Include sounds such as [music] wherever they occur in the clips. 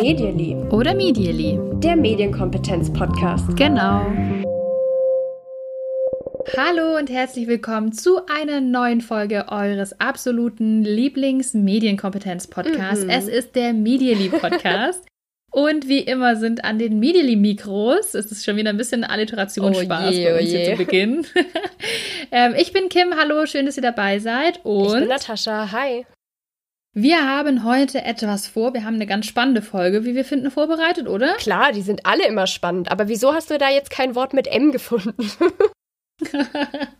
Medially. Oder Medially. Der Medienkompetenz-Podcast. Genau. Hallo und herzlich willkommen zu einer neuen Folge eures absoluten Lieblings-Medienkompetenz-Podcasts. Mhm. Es ist der Medially-Podcast. [laughs] und wie immer sind an den Medially-Mikros, es ist schon wieder ein bisschen Alliterationsspaß Oh je, bei oh uns hier je. zu Beginn. [laughs] ähm, ich bin Kim, hallo, schön, dass ihr dabei seid. Ich Und bin Natascha, hi. wir haben heute etwas vor. Wir haben eine ganz spannende Folge, wie wir finden, vorbereitet, oder? Klar, die sind alle immer spannend, aber wieso hast du da jetzt kein Wort mit M gefunden? [laughs] [laughs]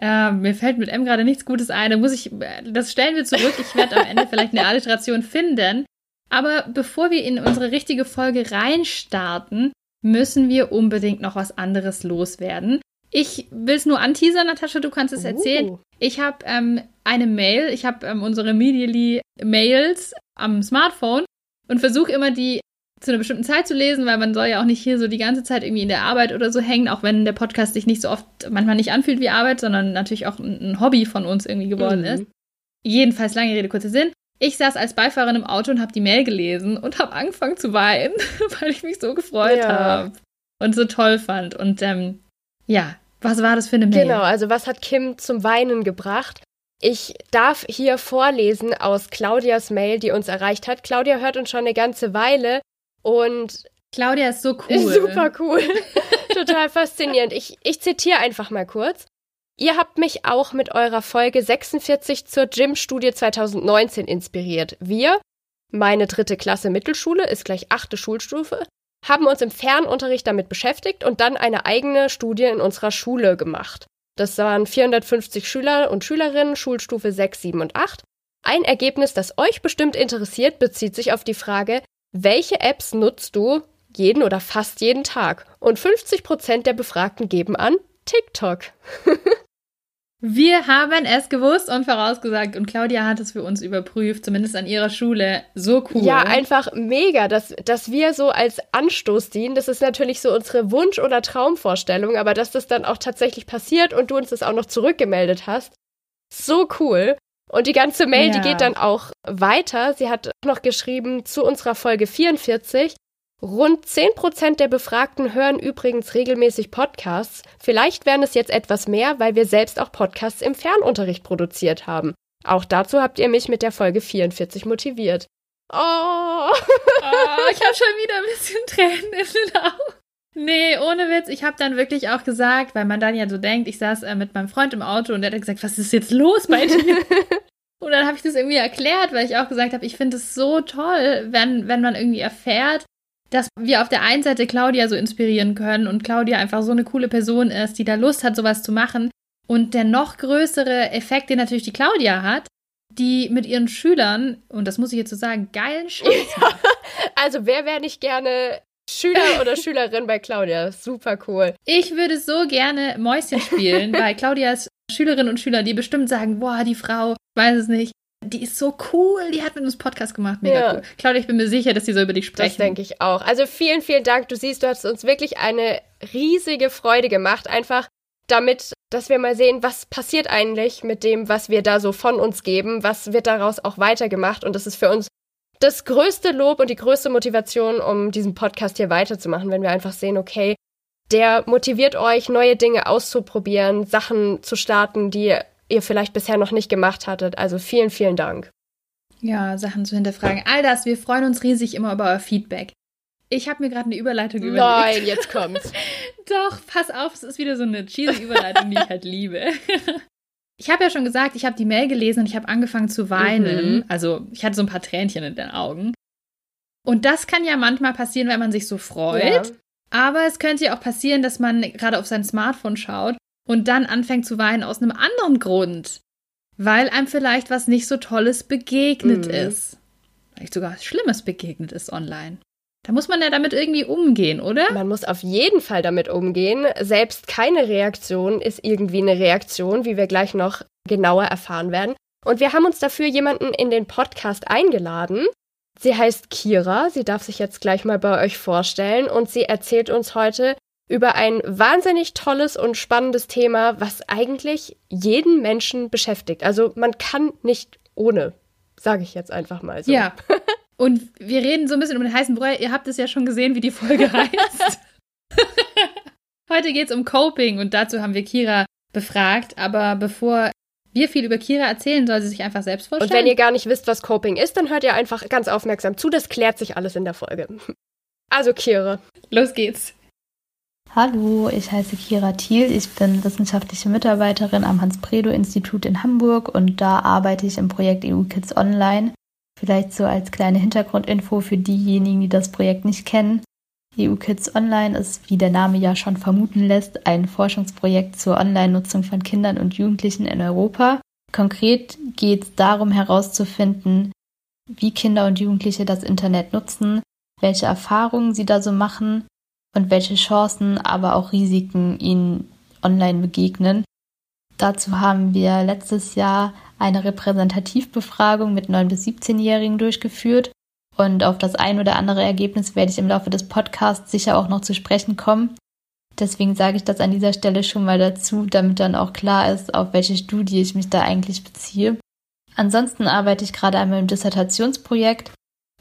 Äh, mir fällt mit M gerade nichts Gutes ein. Da muss ich, das stellen wir zurück. Ich werde am Ende vielleicht eine Alliteration finden. Aber bevor wir in unsere richtige Folge reinstarten, müssen wir unbedingt noch was anderes loswerden. Ich will es nur anteasern, Natascha, du kannst es erzählen. Uh. Ich habe ähm, eine Mail, ich habe ähm, unsere Medially Mails am Smartphone und versuche immer die zu einer bestimmten Zeit zu lesen, weil man soll ja auch nicht hier so die ganze Zeit irgendwie in der Arbeit oder so hängen, auch wenn der Podcast sich nicht so oft manchmal nicht anfühlt wie Arbeit, sondern natürlich auch ein, ein Hobby von uns irgendwie geworden Mhm. ist. Jedenfalls lange Rede, kurzer Sinn. Ich saß als Beifahrerin im Auto und habe die Mail gelesen und habe angefangen zu weinen, [laughs] weil ich mich so gefreut Ja. habe und so toll fand. Und ähm, ja, was war das für eine Mail? Genau, also was hat Kim zum Weinen gebracht? Ich darf hier vorlesen aus Claudias Mail, die uns erreicht hat. Claudia hört uns schon eine ganze Weile und Claudia ist so [laughs] cool. Super cool. [laughs] Total faszinierend. Ich, ich zitiere einfach mal kurz. Ihr habt mich auch mit eurer Folge 46 zur Gym-Studie 2019 inspiriert. Wir, meine dritte Klasse Mittelschule, ist gleich achte Schulstufe, haben uns im Fernunterricht damit beschäftigt und dann eine eigene Studie in unserer Schule gemacht. Das waren 450 Schüler und Schülerinnen, Schulstufe 6, 7 und 8. Ein Ergebnis, das euch bestimmt interessiert, bezieht sich auf die Frage, welche Apps nutzt du jeden oder fast jeden Tag? Und 50% der Befragten geben an TikTok. [laughs] Wir haben es gewusst und vorausgesagt und Claudia hat es für uns überprüft, zumindest an ihrer Schule. So cool. Ja, einfach mega, dass, dass wir so als Anstoß dienen. Das ist natürlich so unsere Wunsch- oder Traumvorstellung, aber dass das dann auch tatsächlich passiert und du uns das auch noch zurückgemeldet hast. So cool. Und die ganze Mail, die Ja. geht dann auch weiter. Sie hat noch geschrieben zu unserer Folge 44. Rund 10% der Befragten hören übrigens regelmäßig Podcasts. Vielleicht wären es jetzt etwas mehr, weil wir selbst auch Podcasts im Fernunterricht produziert haben. Auch dazu habt ihr mich mit der Folge 44 motiviert. Oh, [laughs] Oh, ich habe schon wieder ein bisschen Tränen in den Augen. Nee, ohne Witz. Ich habe dann wirklich auch gesagt, weil man dann ja so denkt, ich saß äh, mit meinem Freund im Auto und der hat gesagt, was ist jetzt los bei dir? [laughs] und dann habe ich das irgendwie erklärt, weil ich auch gesagt habe, ich finde es so toll, wenn, wenn man irgendwie erfährt, dass wir auf der einen Seite Claudia so inspirieren können und Claudia einfach so eine coole Person ist, die da Lust hat, sowas zu machen. Und der noch größere Effekt, den natürlich die Claudia hat, die mit ihren Schülern, und das muss ich jetzt so sagen, geilen Scheiß macht. [laughs] also wer wäre nicht gerne Schüler oder [laughs] Schülerin bei Claudia? Super cool. Ich würde so gerne Mäuschen spielen, weil [laughs] Claudias Schülerinnen und Schüler, die bestimmt sagen, boah, die Frau, ich weiß es nicht, die ist so cool, die hat mit uns Podcast gemacht, mega Ja. cool. Claudia, ich bin mir sicher, dass die so über dich Das sprechen. denke ich auch. Also vielen, vielen Dank. Du siehst, du hast uns wirklich eine riesige Freude gemacht. Einfach damit, dass wir mal sehen, was passiert eigentlich mit dem, was wir da so von uns geben. Was wird daraus auch weitergemacht? Und das ist für uns das größte Lob und die größte Motivation, um diesen Podcast hier weiterzumachen, wenn wir einfach sehen, okay, der motiviert euch, neue Dinge auszuprobieren, Sachen zu starten, die ihr vielleicht bisher noch nicht gemacht hattet. Also vielen, vielen Dank. Ja, Sachen zu hinterfragen. All das, wir freuen uns riesig immer über euer Feedback. Ich habe mir gerade eine Überleitung überlegt. Nein, jetzt kommt's. [laughs] Doch, pass auf, es ist wieder so eine cheesy Überleitung, die ich halt liebe. [laughs] Ich habe ja schon gesagt, ich habe die Mail gelesen und ich habe angefangen zu weinen. Mhm. Also ich hatte so ein paar Tränchen in den Augen. Und das kann ja manchmal passieren, wenn man sich so freut. Ja. Aber es könnte ja auch passieren, dass man gerade auf sein Smartphone schaut und dann anfängt zu weinen aus einem anderen Grund. Weil einem vielleicht was nicht so Tolles begegnet Mhm. ist. Vielleicht sogar Schlimmes begegnet ist online. Da muss man ja damit irgendwie umgehen, oder? Man muss auf jeden Fall damit umgehen. Selbst keine Reaktion ist irgendwie eine Reaktion, wie wir gleich noch genauer erfahren werden. Und wir haben uns dafür jemanden in den Podcast eingeladen. Sie heißt Kira. Sie darf sich jetzt gleich mal bei euch vorstellen und sie erzählt uns heute über ein wahnsinnig tolles und spannendes Thema, was eigentlich jeden Menschen beschäftigt. Also man kann nicht ohne. Sage ich jetzt einfach mal so. Ja. Und wir reden so ein bisschen um den heißen Brei. Ihr habt es ja schon gesehen, wie die Folge [laughs] heißt. [laughs] Heute geht es um Coping und dazu haben wir Kira befragt. Aber bevor wir viel über Kira erzählen, soll sie sich einfach selbst vorstellen. Und wenn ihr gar nicht wisst, was Coping ist, dann hört ihr einfach ganz aufmerksam zu. Das klärt sich alles in der Folge. Also Kira. Los geht's. Hallo, ich heiße Kira Thiel. Ich bin wissenschaftliche Mitarbeiterin am Hans-Bredow-Institut in Hamburg und da arbeite ich im Projekt EU Kids Online. Vielleicht so als kleine Hintergrundinfo für diejenigen, die das Projekt nicht kennen. EU Kids Online ist, wie der Name ja schon vermuten lässt, ein Forschungsprojekt zur Online-Nutzung von Kindern und Jugendlichen in Europa. Konkret geht es darum herauszufinden, wie Kinder und Jugendliche das Internet nutzen, welche Erfahrungen sie da so machen und welche Chancen, aber auch Risiken ihnen online begegnen. Dazu haben wir letztes Jahr eine Repräsentativbefragung mit 9- bis 17-Jährigen durchgeführt und auf das ein oder andere Ergebnis werde ich im Laufe des Podcasts sicher auch noch zu sprechen kommen. Deswegen sage ich das an dieser Stelle schon mal dazu, damit dann auch klar ist, auf welche Studie ich mich da eigentlich beziehe. Ansonsten arbeite ich gerade einmal im Dissertationsprojekt.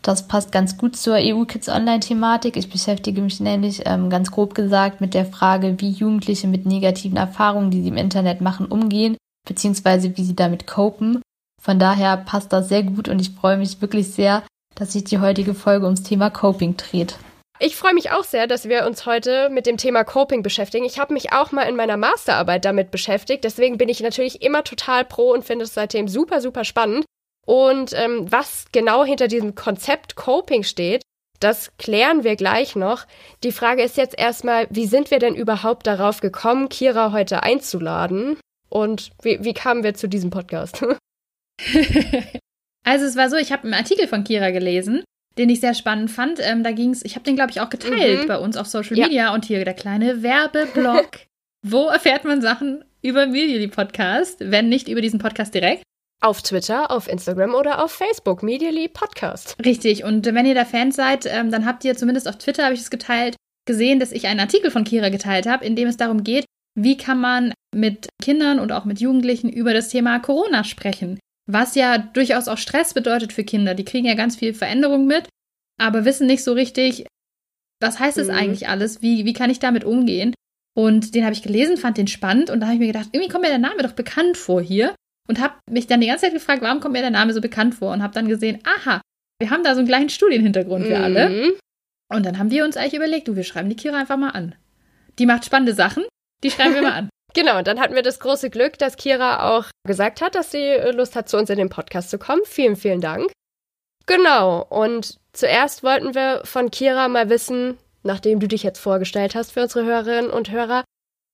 Das passt ganz gut zur EU Kids Online-Thematik. Ich beschäftige mich nämlich ähm, ganz grob gesagt mit der Frage, wie Jugendliche mit negativen Erfahrungen, die sie im Internet machen, umgehen, beziehungsweise wie sie damit copen. Von daher passt das sehr gut und ich freue mich wirklich sehr, dass sich die heutige Folge ums Thema Coping dreht. Ich freue mich auch sehr, dass wir uns heute mit dem Thema Coping beschäftigen. Ich habe mich auch mal in meiner Masterarbeit damit beschäftigt. Deswegen bin ich natürlich immer total pro und finde es seitdem super, super spannend. Und ähm, was genau hinter diesem Konzept Coping steht, das klären wir gleich noch. Die Frage ist jetzt erstmal, wie sind wir denn überhaupt darauf gekommen, Kira heute einzuladen? Und wie, wie kamen wir zu diesem Podcast? [laughs] Also es war so, ich habe einen Artikel von Kira gelesen, den ich sehr spannend fand. Ähm, da ging es, ich habe den, glaube ich, auch geteilt mhm. bei uns auf Social Media ja. und hier der kleine Werbeblock. [laughs] Wo erfährt man Sachen über Medially Podcast, wenn nicht über diesen Podcast direkt? Auf Twitter, auf Instagram oder auf Facebook, Medially Podcast. Richtig, und wenn ihr da Fans seid, ähm, dann habt ihr zumindest auf Twitter, habe ich es geteilt, gesehen, dass ich einen Artikel von Kira geteilt habe, in dem es darum geht, wie kann man mit Kindern und auch mit Jugendlichen über das Thema Corona sprechen. Was ja durchaus auch Stress bedeutet für Kinder. Die kriegen ja ganz viel Veränderung mit, aber wissen nicht so richtig, was heißt das mhm. eigentlich alles? Wie, wie kann ich damit umgehen? Und den habe ich gelesen, fand den spannend und da habe ich mir gedacht, irgendwie kommt mir der Name doch bekannt vor hier. Und habe mich dann die ganze Zeit gefragt, warum kommt mir der Name so bekannt vor? Und habe dann gesehen, aha, wir haben da so einen gleichen Studienhintergrund, wir mhm. alle. Und dann haben wir uns eigentlich überlegt, du, wir schreiben die Kira einfach mal an. Die macht spannende Sachen, die schreiben wir mal an. [laughs] Genau, und dann hatten wir das große Glück, dass Kira auch gesagt hat, dass sie äh, Lust hat, zu uns in den Podcast zu kommen. Vielen, vielen Dank. Genau, und zuerst wollten wir von Kira mal wissen, nachdem du dich jetzt vorgestellt hast für unsere Hörerinnen und Hörer,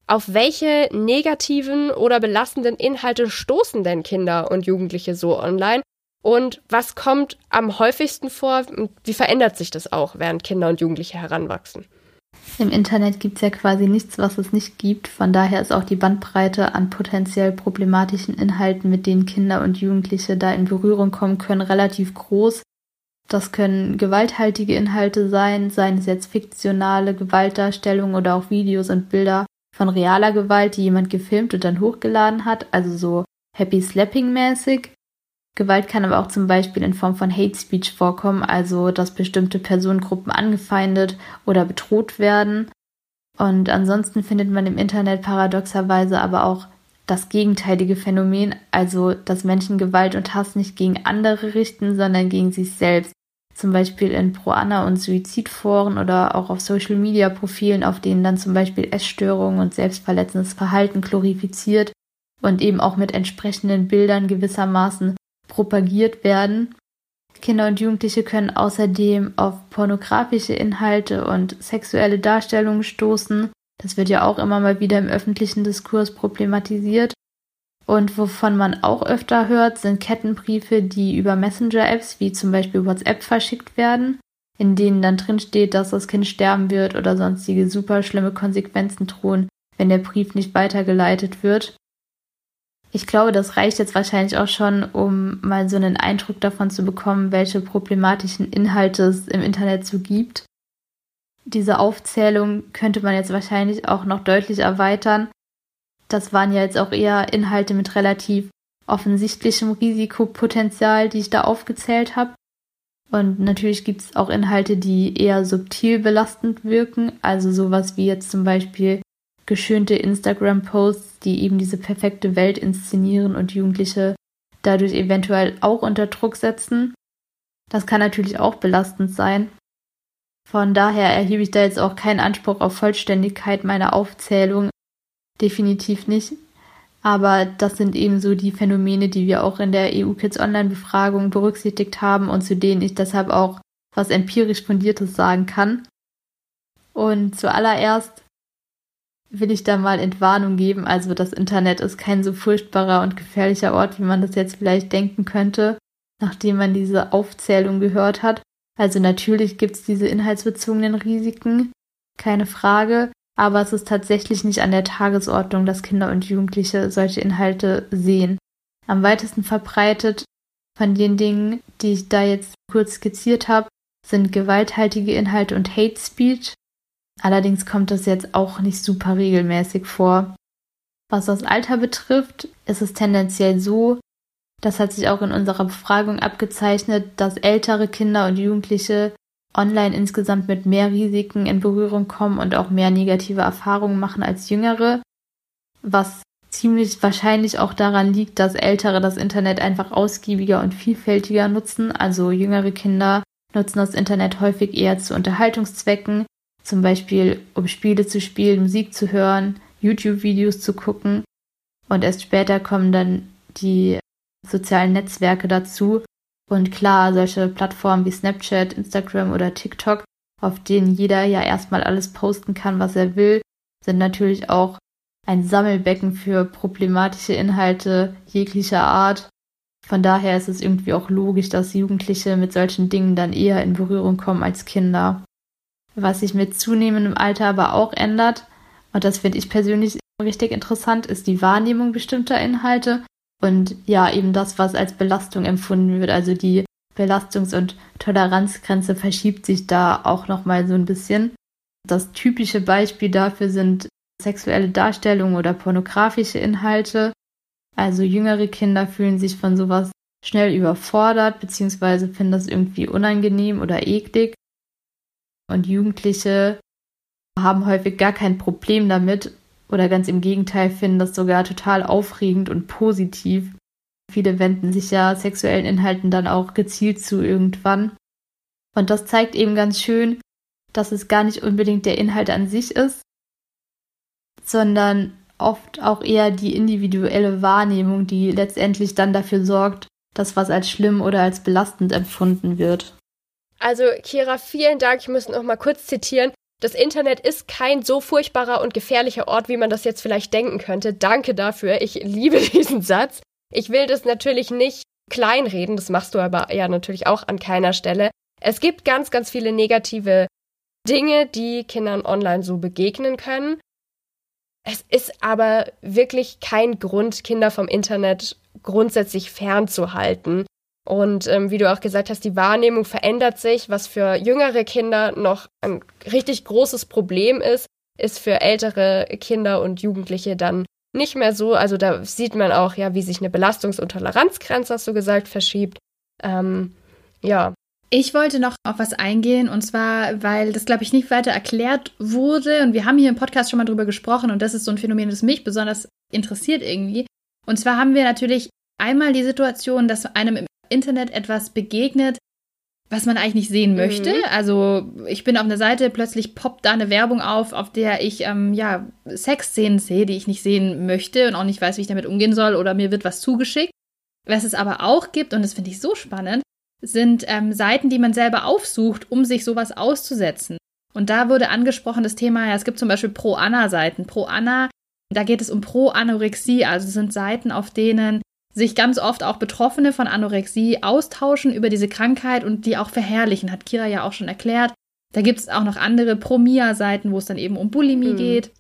auf welche negativen oder belastenden Inhalte stoßen denn Kinder und Jugendliche so online? Und was kommt am häufigsten vor wie verändert sich das auch, während Kinder und Jugendliche heranwachsen? Im Internet gibt es ja quasi nichts, was es nicht gibt. Von daher ist auch die Bandbreite an potenziell problematischen Inhalten, mit denen Kinder und Jugendliche da in Berührung kommen können, relativ groß. Das können gewalthaltige Inhalte sein, seien es jetzt fiktionale Gewaltdarstellungen oder auch Videos und Bilder von realer Gewalt, die jemand gefilmt und dann hochgeladen hat, also so Happy Slapping mäßig. Gewalt kann aber auch zum Beispiel in Form von Hate Speech vorkommen, also dass bestimmte Personengruppen angefeindet oder bedroht werden. Und ansonsten findet man im Internet paradoxerweise aber auch das gegenteilige Phänomen, also dass Menschen Gewalt und Hass nicht gegen andere richten, sondern gegen sich selbst. Zum Beispiel in Pro-Anna- und Suizidforen oder auch auf Social-Media-Profilen, auf denen dann zum Beispiel Essstörungen und selbstverletzendes Verhalten glorifiziert und eben auch mit entsprechenden Bildern gewissermaßen propagiert werden. Kinder und Jugendliche können außerdem auf pornografische Inhalte und sexuelle Darstellungen stoßen. Das wird ja auch immer mal wieder im öffentlichen Diskurs problematisiert. Und wovon man auch öfter hört, sind Kettenbriefe, die über Messenger-Apps wie zum Beispiel WhatsApp verschickt werden, in denen dann drin steht, dass das Kind sterben wird oder sonstige super schlimme Konsequenzen drohen, wenn der Brief nicht weitergeleitet wird. Ich glaube, das reicht jetzt wahrscheinlich auch schon, um mal so einen Eindruck davon zu bekommen, welche problematischen Inhalte es im Internet so gibt. Diese Aufzählung könnte man jetzt wahrscheinlich auch noch deutlich erweitern. Das waren ja jetzt auch eher Inhalte mit relativ offensichtlichem Risikopotenzial, die ich da aufgezählt habe. Und natürlich gibt es auch Inhalte, die eher subtil belastend wirken, also sowas wie jetzt zum Beispiel geschönte Instagram-Posts, die eben diese perfekte Welt inszenieren und Jugendliche dadurch eventuell auch unter Druck setzen. Das kann natürlich auch belastend sein. Von daher erhebe ich da jetzt auch keinen Anspruch auf Vollständigkeit meiner Aufzählung. Definitiv nicht. Aber das sind eben so die Phänomene, die wir auch in der EU Kids Online Befragung berücksichtigt haben und zu denen ich deshalb auch was empirisch fundiertes sagen kann. Und zuallererst will ich da mal Entwarnung geben. Also das Internet ist kein so furchtbarer und gefährlicher Ort, wie man das jetzt vielleicht denken könnte, nachdem man diese Aufzählung gehört hat. Also natürlich gibt es diese inhaltsbezogenen Risiken, keine Frage, aber es ist tatsächlich nicht an der Tagesordnung, dass Kinder und Jugendliche solche Inhalte sehen. Am weitesten verbreitet von den Dingen, die ich da jetzt kurz skizziert habe, sind gewalthaltige Inhalte und Hate Speech, Allerdings kommt das jetzt auch nicht super regelmäßig vor. Was das Alter betrifft, ist es tendenziell so, das hat sich auch in unserer Befragung abgezeichnet, dass ältere Kinder und Jugendliche online insgesamt mit mehr Risiken in Berührung kommen und auch mehr negative Erfahrungen machen als jüngere, was ziemlich wahrscheinlich auch daran liegt, dass ältere das Internet einfach ausgiebiger und vielfältiger nutzen, also jüngere Kinder nutzen das Internet häufig eher zu Unterhaltungszwecken, zum Beispiel, um Spiele zu spielen, Musik zu hören, YouTube-Videos zu gucken. Und erst später kommen dann die sozialen Netzwerke dazu. Und klar, solche Plattformen wie Snapchat, Instagram oder TikTok, auf denen jeder ja erstmal alles posten kann, was er will, sind natürlich auch ein Sammelbecken für problematische Inhalte jeglicher Art. Von daher ist es irgendwie auch logisch, dass Jugendliche mit solchen Dingen dann eher in Berührung kommen als Kinder. Was sich mit zunehmendem Alter aber auch ändert, und das finde ich persönlich richtig interessant, ist die Wahrnehmung bestimmter Inhalte und ja, eben das, was als Belastung empfunden wird. Also die Belastungs- und Toleranzgrenze verschiebt sich da auch nochmal so ein bisschen. Das typische Beispiel dafür sind sexuelle Darstellungen oder pornografische Inhalte. Also jüngere Kinder fühlen sich von sowas schnell überfordert, beziehungsweise finden das irgendwie unangenehm oder eklig. Und Jugendliche haben häufig gar kein Problem damit oder ganz im Gegenteil finden das sogar total aufregend und positiv. Viele wenden sich ja sexuellen Inhalten dann auch gezielt zu irgendwann. Und das zeigt eben ganz schön, dass es gar nicht unbedingt der Inhalt an sich ist, sondern oft auch eher die individuelle Wahrnehmung, die letztendlich dann dafür sorgt, dass was als schlimm oder als belastend empfunden wird. Also, Kira, vielen Dank. Ich muss noch mal kurz zitieren. Das Internet ist kein so furchtbarer und gefährlicher Ort, wie man das jetzt vielleicht denken könnte. Danke dafür. Ich liebe [laughs] diesen Satz. Ich will das natürlich nicht kleinreden. Das machst du aber ja natürlich auch an keiner Stelle. Es gibt ganz, ganz viele negative Dinge, die Kindern online so begegnen können. Es ist aber wirklich kein Grund, Kinder vom Internet grundsätzlich fernzuhalten. Und ähm, wie du auch gesagt hast, die Wahrnehmung verändert sich. Was für jüngere Kinder noch ein richtig großes Problem ist, ist für ältere Kinder und Jugendliche dann nicht mehr so. Also da sieht man auch ja, wie sich eine Belastungs- und Toleranzgrenze, hast du gesagt, verschiebt. Ähm, ja. Ich wollte noch auf was eingehen und zwar, weil das, glaube ich, nicht weiter erklärt wurde und wir haben hier im Podcast schon mal drüber gesprochen und das ist so ein Phänomen, das mich besonders interessiert irgendwie. Und zwar haben wir natürlich einmal die Situation, dass einem im Internet etwas begegnet, was man eigentlich nicht sehen möchte. Mhm. Also ich bin auf einer Seite, plötzlich poppt da eine Werbung auf, auf der ich ähm, ja Sexszenen sehe, die ich nicht sehen möchte und auch nicht weiß, wie ich damit umgehen soll oder mir wird was zugeschickt. Was es aber auch gibt, und das finde ich so spannend, sind ähm, Seiten, die man selber aufsucht, um sich sowas auszusetzen. Und da wurde angesprochen das Thema, ja, es gibt zum Beispiel Pro-Anna-Seiten. Pro-Anna, da geht es um Pro-Anorexie, also sind Seiten, auf denen sich ganz oft auch Betroffene von Anorexie austauschen über diese Krankheit und die auch verherrlichen, hat Kira ja auch schon erklärt. Da gibt es auch noch andere Promia-Seiten, wo es dann eben um Bulimie mhm. geht,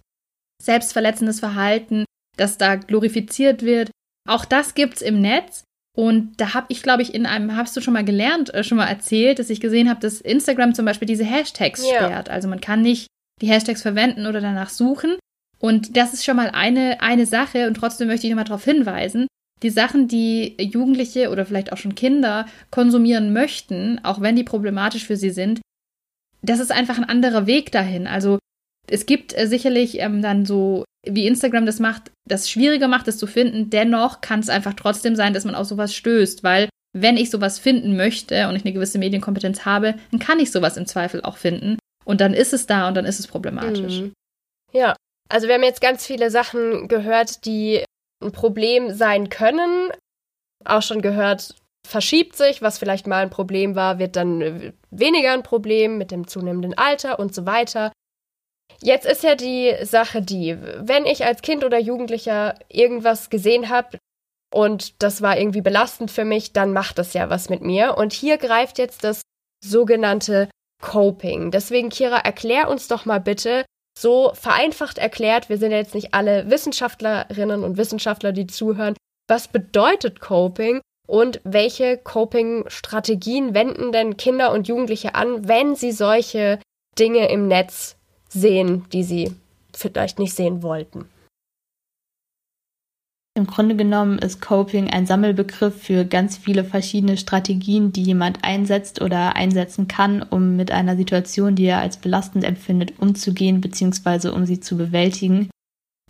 selbstverletzendes Verhalten, das da glorifiziert wird. Auch das gibt's im Netz. Und da habe ich, glaube ich, in einem, hast du schon mal gelernt, äh, schon mal erzählt, dass ich gesehen habe, dass Instagram zum Beispiel diese Hashtags yeah. sperrt. Also man kann nicht die Hashtags verwenden oder danach suchen. Und das ist schon mal eine, eine Sache. Und trotzdem möchte ich nochmal darauf hinweisen, die Sachen, die Jugendliche oder vielleicht auch schon Kinder konsumieren möchten, auch wenn die problematisch für sie sind, das ist einfach ein anderer Weg dahin. Also es gibt äh, sicherlich ähm, dann so, wie Instagram das macht, das schwieriger macht, es zu finden. Dennoch kann es einfach trotzdem sein, dass man auf sowas stößt, weil wenn ich sowas finden möchte und ich eine gewisse Medienkompetenz habe, dann kann ich sowas im Zweifel auch finden. Und dann ist es da und dann ist es problematisch. Mhm. Ja, also wir haben jetzt ganz viele Sachen gehört, die ein Problem sein können. Auch schon gehört, verschiebt sich, was vielleicht mal ein Problem war, wird dann weniger ein Problem mit dem zunehmenden Alter und so weiter. Jetzt ist ja die Sache die, wenn ich als Kind oder Jugendlicher irgendwas gesehen habe und das war irgendwie belastend für mich, dann macht das ja was mit mir. Und hier greift jetzt das sogenannte Coping. Deswegen, Kira, erklär uns doch mal bitte, so vereinfacht erklärt, wir sind ja jetzt nicht alle Wissenschaftlerinnen und Wissenschaftler, die zuhören, was bedeutet Coping und welche Coping-Strategien wenden denn Kinder und Jugendliche an, wenn sie solche Dinge im Netz sehen, die sie vielleicht nicht sehen wollten. Im Grunde genommen ist Coping ein Sammelbegriff für ganz viele verschiedene Strategien, die jemand einsetzt oder einsetzen kann, um mit einer Situation, die er als belastend empfindet, umzugehen bzw. um sie zu bewältigen.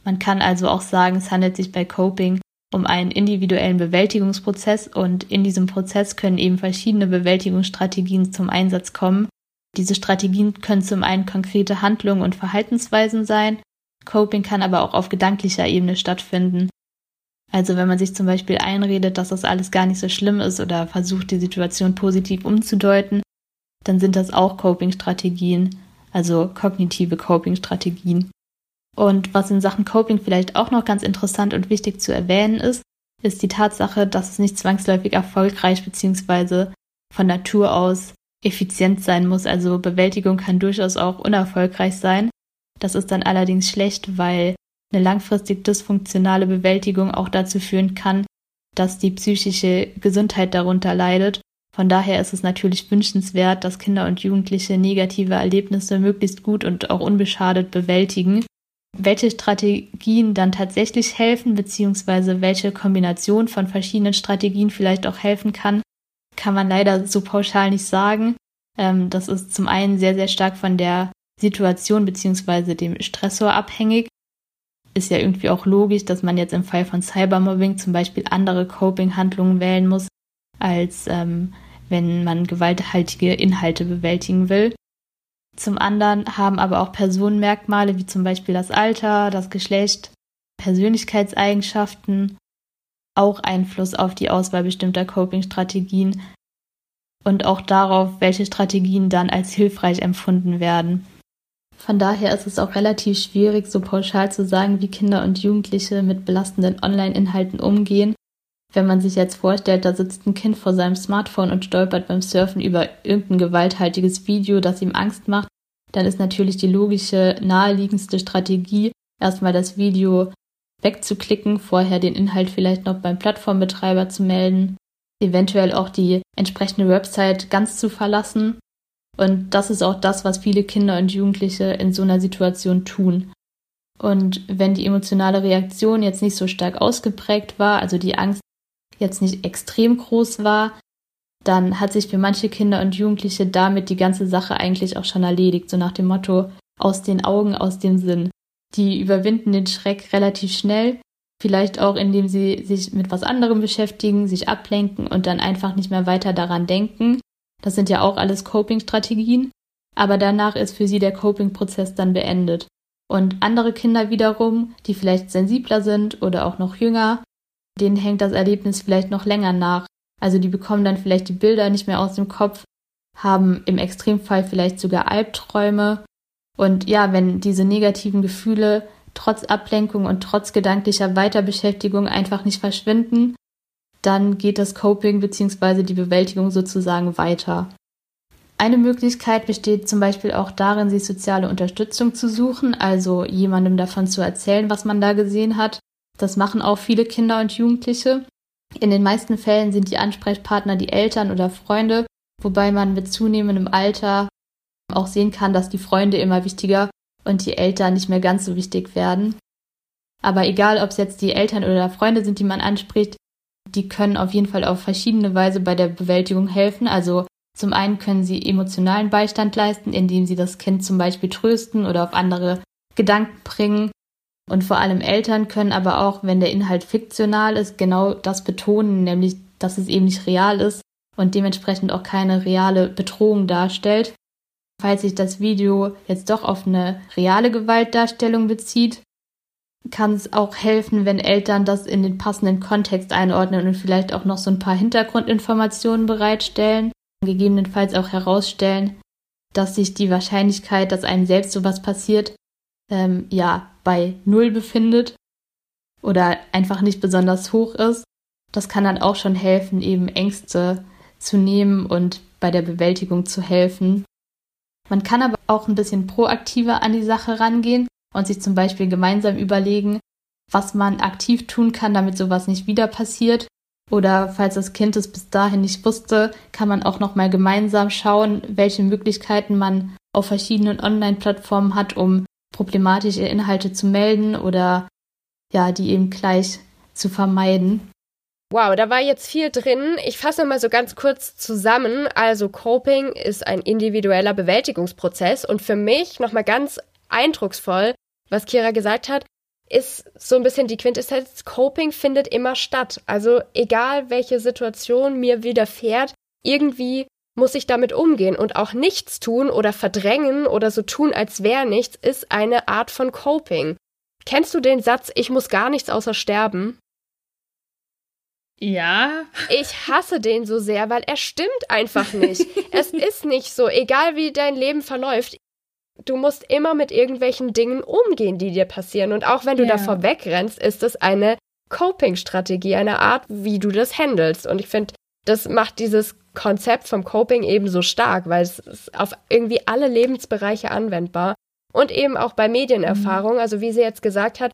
Man kann also auch sagen, es handelt sich bei Coping um einen individuellen Bewältigungsprozess und in diesem Prozess können eben verschiedene Bewältigungsstrategien zum Einsatz kommen. Diese Strategien können zum einen konkrete Handlungen und Verhaltensweisen sein. Coping kann aber auch auf gedanklicher Ebene stattfinden. Also wenn man sich zum Beispiel einredet, dass das alles gar nicht so schlimm ist oder versucht, die Situation positiv umzudeuten, dann sind das auch Coping-Strategien, also kognitive Coping-Strategien. Und was in Sachen Coping vielleicht auch noch ganz interessant und wichtig zu erwähnen ist, ist die Tatsache, dass es nicht zwangsläufig erfolgreich bzw. von Natur aus effizient sein muss. Also Bewältigung kann durchaus auch unerfolgreich sein. Das ist dann allerdings schlecht, weil eine langfristig dysfunktionale Bewältigung auch dazu führen kann, dass die psychische Gesundheit darunter leidet. Von daher ist es natürlich wünschenswert, dass Kinder und Jugendliche negative Erlebnisse möglichst gut und auch unbeschadet bewältigen. Welche Strategien dann tatsächlich helfen, beziehungsweise welche Kombination von verschiedenen Strategien vielleicht auch helfen kann, kann man leider so pauschal nicht sagen. Ähm, das ist zum einen sehr, sehr stark von der Situation beziehungsweise dem Stressor abhängig ist ja irgendwie auch logisch, dass man jetzt im Fall von Cybermobbing zum Beispiel andere Coping-Handlungen wählen muss, als ähm, wenn man gewalthaltige Inhalte bewältigen will. Zum anderen haben aber auch Personenmerkmale wie zum Beispiel das Alter, das Geschlecht, Persönlichkeitseigenschaften auch Einfluss auf die Auswahl bestimmter Coping-Strategien und auch darauf, welche Strategien dann als hilfreich empfunden werden. Von daher ist es auch relativ schwierig, so pauschal zu sagen, wie Kinder und Jugendliche mit belastenden Online-Inhalten umgehen. Wenn man sich jetzt vorstellt, da sitzt ein Kind vor seinem Smartphone und stolpert beim Surfen über irgendein gewalthaltiges Video, das ihm Angst macht, dann ist natürlich die logische, naheliegendste Strategie, erstmal das Video wegzuklicken, vorher den Inhalt vielleicht noch beim Plattformbetreiber zu melden, eventuell auch die entsprechende Website ganz zu verlassen und das ist auch das, was viele Kinder und Jugendliche in so einer Situation tun. Und wenn die emotionale Reaktion jetzt nicht so stark ausgeprägt war, also die Angst jetzt nicht extrem groß war, dann hat sich für manche Kinder und Jugendliche damit die ganze Sache eigentlich auch schon erledigt, so nach dem Motto aus den Augen, aus dem Sinn. Die überwinden den Schreck relativ schnell, vielleicht auch indem sie sich mit was anderem beschäftigen, sich ablenken und dann einfach nicht mehr weiter daran denken das sind ja auch alles Coping-Strategien. Aber danach ist für sie der Coping-Prozess dann beendet. Und andere Kinder wiederum, die vielleicht sensibler sind oder auch noch jünger, denen hängt das Erlebnis vielleicht noch länger nach. Also die bekommen dann vielleicht die Bilder nicht mehr aus dem Kopf, haben im Extremfall vielleicht sogar Albträume. Und ja, wenn diese negativen Gefühle trotz Ablenkung und trotz gedanklicher Weiterbeschäftigung einfach nicht verschwinden, dann geht das Coping bzw. die Bewältigung sozusagen weiter. Eine Möglichkeit besteht zum Beispiel auch darin, sich soziale Unterstützung zu suchen, also jemandem davon zu erzählen, was man da gesehen hat. Das machen auch viele Kinder und Jugendliche. In den meisten Fällen sind die Ansprechpartner die Eltern oder Freunde, wobei man mit zunehmendem Alter auch sehen kann, dass die Freunde immer wichtiger und die Eltern nicht mehr ganz so wichtig werden. Aber egal, ob es jetzt die Eltern oder Freunde sind, die man anspricht, die können auf jeden Fall auf verschiedene Weise bei der Bewältigung helfen. Also zum einen können sie emotionalen Beistand leisten, indem sie das Kind zum Beispiel trösten oder auf andere Gedanken bringen. Und vor allem Eltern können aber auch, wenn der Inhalt fiktional ist, genau das betonen, nämlich, dass es eben nicht real ist und dementsprechend auch keine reale Bedrohung darstellt. Falls sich das Video jetzt doch auf eine reale Gewaltdarstellung bezieht, kann es auch helfen, wenn Eltern das in den passenden Kontext einordnen und vielleicht auch noch so ein paar Hintergrundinformationen bereitstellen, gegebenenfalls auch herausstellen, dass sich die Wahrscheinlichkeit, dass einem selbst sowas passiert, ähm, ja, bei Null befindet oder einfach nicht besonders hoch ist. Das kann dann auch schon helfen, eben Ängste zu nehmen und bei der Bewältigung zu helfen. Man kann aber auch ein bisschen proaktiver an die Sache rangehen und sich zum Beispiel gemeinsam überlegen, was man aktiv tun kann, damit sowas nicht wieder passiert. Oder falls das Kind es bis dahin nicht wusste, kann man auch noch mal gemeinsam schauen, welche Möglichkeiten man auf verschiedenen Online-Plattformen hat, um problematische Inhalte zu melden oder ja, die eben gleich zu vermeiden. Wow, da war jetzt viel drin. Ich fasse mal so ganz kurz zusammen. Also Coping ist ein individueller Bewältigungsprozess und für mich nochmal ganz eindrucksvoll, was Kira gesagt hat, ist so ein bisschen die Quintessenz, Coping findet immer statt. Also egal welche Situation mir widerfährt, irgendwie muss ich damit umgehen und auch nichts tun oder verdrängen oder so tun, als wäre nichts, ist eine Art von Coping. Kennst du den Satz, ich muss gar nichts außer sterben? Ja. Ich hasse den so sehr, weil er stimmt einfach nicht. [laughs] es ist nicht so, egal wie dein Leben verläuft du musst immer mit irgendwelchen Dingen umgehen, die dir passieren. Und auch wenn du yeah. davor wegrennst, ist es eine Coping-Strategie, eine Art, wie du das handelst. Und ich finde, das macht dieses Konzept vom Coping eben so stark, weil es ist auf irgendwie alle Lebensbereiche anwendbar. Und eben auch bei Medienerfahrung, mhm. also wie sie jetzt gesagt hat,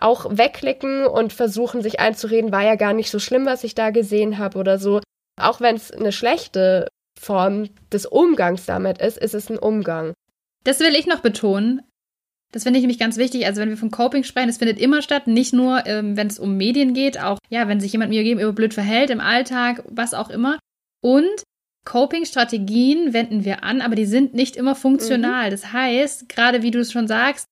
auch wegklicken und versuchen, sich einzureden, war ja gar nicht so schlimm, was ich da gesehen habe oder so. Auch wenn es eine schlechte Form des Umgangs damit ist, ist es ein Umgang. Das will ich noch betonen. Das finde ich nämlich ganz wichtig. Also wenn wir von Coping sprechen, es findet immer statt, nicht nur, ähm, wenn es um Medien geht, auch ja, wenn sich jemand mir gegenüber blöd verhält im Alltag, was auch immer. Und Coping-Strategien wenden wir an, aber die sind nicht immer funktional. Mhm. Das heißt, gerade wie du es schon sagst,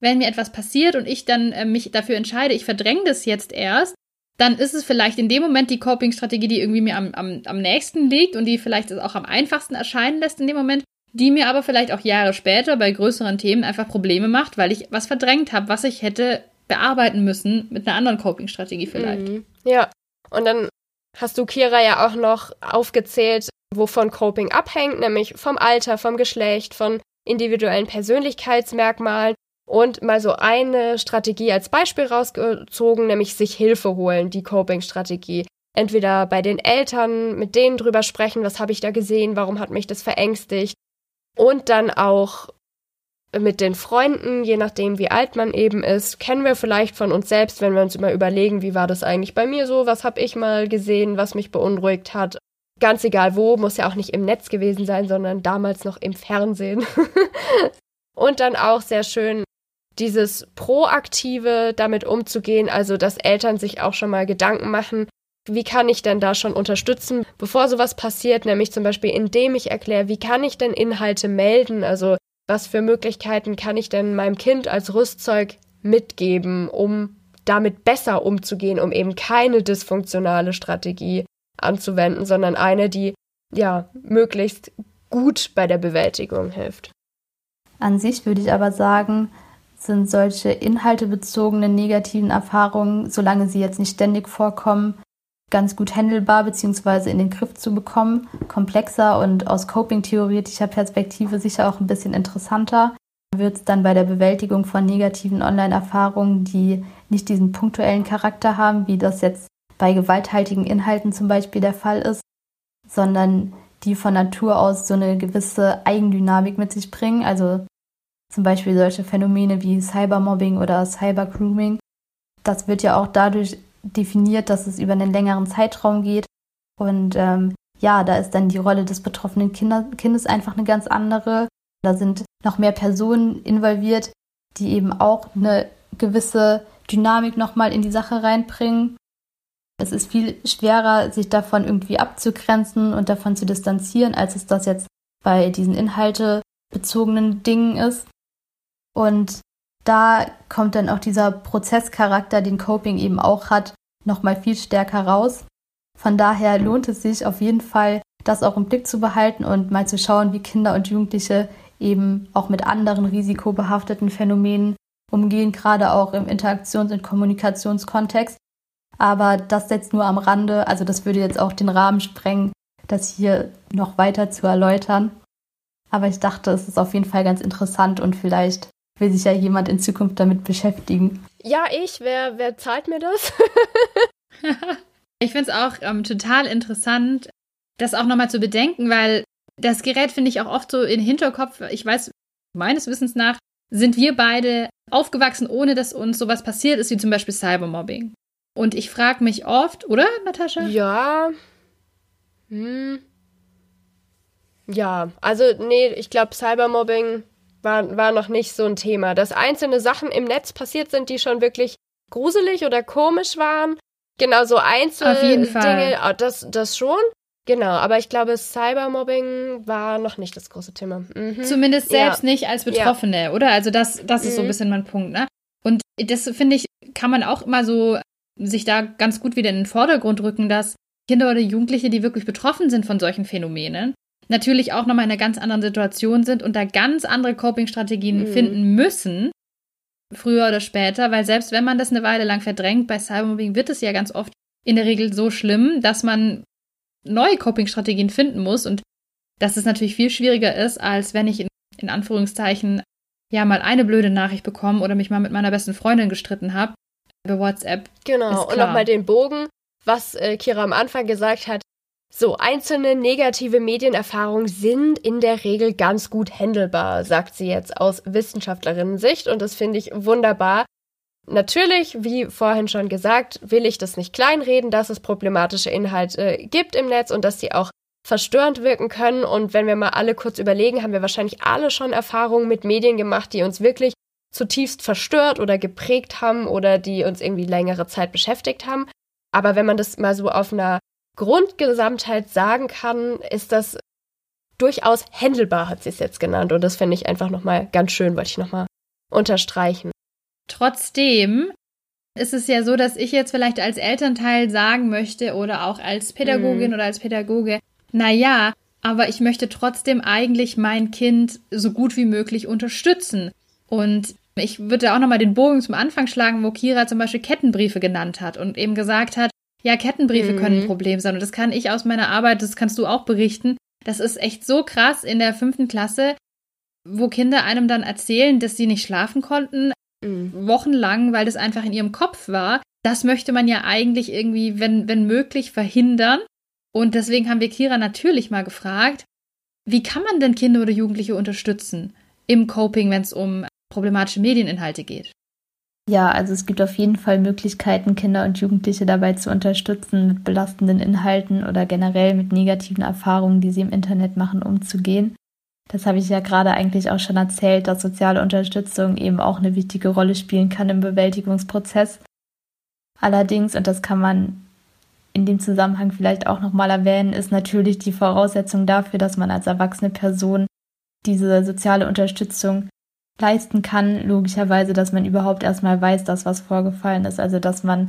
wenn mir etwas passiert und ich dann äh, mich dafür entscheide, ich verdränge das jetzt erst, dann ist es vielleicht in dem Moment die Coping-Strategie, die irgendwie mir am, am, am nächsten liegt und die vielleicht auch am einfachsten erscheinen lässt in dem Moment die mir aber vielleicht auch Jahre später bei größeren Themen einfach Probleme macht, weil ich was verdrängt habe, was ich hätte bearbeiten müssen mit einer anderen Coping-Strategie vielleicht. Mhm. Ja, und dann hast du Kira ja auch noch aufgezählt, wovon Coping abhängt, nämlich vom Alter, vom Geschlecht, von individuellen Persönlichkeitsmerkmalen und mal so eine Strategie als Beispiel rausgezogen, nämlich sich Hilfe holen, die Coping-Strategie. Entweder bei den Eltern, mit denen drüber sprechen, was habe ich da gesehen, warum hat mich das verängstigt, und dann auch mit den Freunden, je nachdem wie alt man eben ist, kennen wir vielleicht von uns selbst, wenn wir uns immer überlegen, wie war das eigentlich bei mir so, was habe ich mal gesehen, was mich beunruhigt hat. Ganz egal wo, muss ja auch nicht im Netz gewesen sein, sondern damals noch im Fernsehen. [laughs] und dann auch sehr schön dieses proaktive damit umzugehen, also dass Eltern sich auch schon mal Gedanken machen, wie kann ich denn da schon unterstützen, bevor sowas passiert, nämlich zum Beispiel indem ich erkläre, wie kann ich denn Inhalte melden, also was für Möglichkeiten kann ich denn meinem Kind als Rüstzeug mitgeben, um damit besser umzugehen, um eben keine dysfunktionale Strategie anzuwenden, sondern eine, die ja möglichst gut bei der Bewältigung hilft. An sich würde ich aber sagen, sind solche inhaltebezogenen negativen Erfahrungen, solange sie jetzt nicht ständig vorkommen, ganz gut handelbar bzw. in den Griff zu bekommen. Komplexer und aus Coping-theoretischer Perspektive sicher auch ein bisschen interessanter wird es dann bei der Bewältigung von negativen Online-Erfahrungen, die nicht diesen punktuellen Charakter haben, wie das jetzt bei gewalthaltigen Inhalten zum Beispiel der Fall ist, sondern die von Natur aus so eine gewisse Eigendynamik mit sich bringen. Also zum Beispiel solche Phänomene wie Cybermobbing oder Cybergrooming. Das wird ja auch dadurch definiert, dass es über einen längeren Zeitraum geht. Und ähm, ja, da ist dann die Rolle des betroffenen Kinder, Kindes einfach eine ganz andere. Da sind noch mehr Personen involviert, die eben auch eine gewisse Dynamik nochmal in die Sache reinbringen. Es ist viel schwerer, sich davon irgendwie abzugrenzen und davon zu distanzieren, als es das jetzt bei diesen inhaltebezogenen Dingen ist. Und da kommt dann auch dieser Prozesscharakter, den Coping eben auch hat, nochmal viel stärker raus. Von daher lohnt es sich auf jeden Fall, das auch im Blick zu behalten und mal zu schauen, wie Kinder und Jugendliche eben auch mit anderen risikobehafteten Phänomenen umgehen, gerade auch im Interaktions- und Kommunikationskontext. Aber das setzt nur am Rande, also das würde jetzt auch den Rahmen sprengen, das hier noch weiter zu erläutern. Aber ich dachte, es ist auf jeden Fall ganz interessant und vielleicht will sich ja jemand in Zukunft damit beschäftigen. Ja, ich. Wer, wer zahlt mir das? [laughs] ich finde es auch ähm, total interessant, das auch nochmal zu bedenken, weil das Gerät finde ich auch oft so in Hinterkopf. Ich weiß, meines Wissens nach sind wir beide aufgewachsen, ohne dass uns sowas passiert ist, wie zum Beispiel Cybermobbing. Und ich frage mich oft, oder, Natascha? Ja. Hm. Ja, also nee, ich glaube, Cybermobbing war, war noch nicht so ein Thema. Dass einzelne Sachen im Netz passiert sind, die schon wirklich gruselig oder komisch waren. Genau, so einzelne Dinge, ah, das, das schon. Genau, aber ich glaube, Cybermobbing war noch nicht das große Thema. Mhm. Zumindest selbst ja. nicht als Betroffene, ja. oder? Also das, das ist mhm. so ein mhm. bisschen mein Punkt, ne? Und das finde ich, kann man auch immer so sich da ganz gut wieder in den Vordergrund rücken, dass Kinder oder Jugendliche, die wirklich betroffen sind von solchen Phänomenen, natürlich auch nochmal in einer ganz anderen Situation sind und da ganz andere Coping-Strategien mhm. finden müssen, früher oder später, weil selbst wenn man das eine Weile lang verdrängt, bei Cybermobbing wird es ja ganz oft in der Regel so schlimm, dass man neue Coping-Strategien finden muss und dass es natürlich viel schwieriger ist, als wenn ich in, in Anführungszeichen ja mal eine blöde Nachricht bekomme oder mich mal mit meiner besten Freundin gestritten habe über WhatsApp. Genau, und nochmal den Bogen, was äh, Kira am Anfang gesagt hat, so, einzelne negative Medienerfahrungen sind in der Regel ganz gut handelbar, sagt sie jetzt aus Wissenschaftlerinnen-Sicht und das finde ich wunderbar. Natürlich, wie vorhin schon gesagt, will ich das nicht kleinreden, dass es problematische Inhalte gibt im Netz und dass sie auch verstörend wirken können. Und wenn wir mal alle kurz überlegen, haben wir wahrscheinlich alle schon Erfahrungen mit Medien gemacht, die uns wirklich zutiefst verstört oder geprägt haben oder die uns irgendwie längere Zeit beschäftigt haben. Aber wenn man das mal so auf einer Grundgesamtheit sagen kann, ist das durchaus händelbar, hat sie es jetzt genannt. Und das finde ich einfach nochmal ganz schön, wollte ich nochmal unterstreichen. Trotzdem ist es ja so, dass ich jetzt vielleicht als Elternteil sagen möchte oder auch als Pädagogin mm. oder als Pädagoge, na ja, aber ich möchte trotzdem eigentlich mein Kind so gut wie möglich unterstützen. Und ich würde auch nochmal den Bogen zum Anfang schlagen, wo Kira zum Beispiel Kettenbriefe genannt hat und eben gesagt hat, ja, Kettenbriefe mhm. können ein Problem sein. Und das kann ich aus meiner Arbeit, das kannst du auch berichten. Das ist echt so krass in der fünften Klasse, wo Kinder einem dann erzählen, dass sie nicht schlafen konnten, mhm. wochenlang, weil das einfach in ihrem Kopf war. Das möchte man ja eigentlich irgendwie, wenn, wenn möglich, verhindern. Und deswegen haben wir Kira natürlich mal gefragt, wie kann man denn Kinder oder Jugendliche unterstützen im Coping, wenn es um problematische Medieninhalte geht? Ja, also es gibt auf jeden Fall Möglichkeiten, Kinder und Jugendliche dabei zu unterstützen, mit belastenden Inhalten oder generell mit negativen Erfahrungen, die sie im Internet machen, umzugehen. Das habe ich ja gerade eigentlich auch schon erzählt, dass soziale Unterstützung eben auch eine wichtige Rolle spielen kann im Bewältigungsprozess. Allerdings, und das kann man in dem Zusammenhang vielleicht auch nochmal erwähnen, ist natürlich die Voraussetzung dafür, dass man als erwachsene Person diese soziale Unterstützung leisten kann, logischerweise, dass man überhaupt erstmal weiß, dass was vorgefallen ist. Also, dass man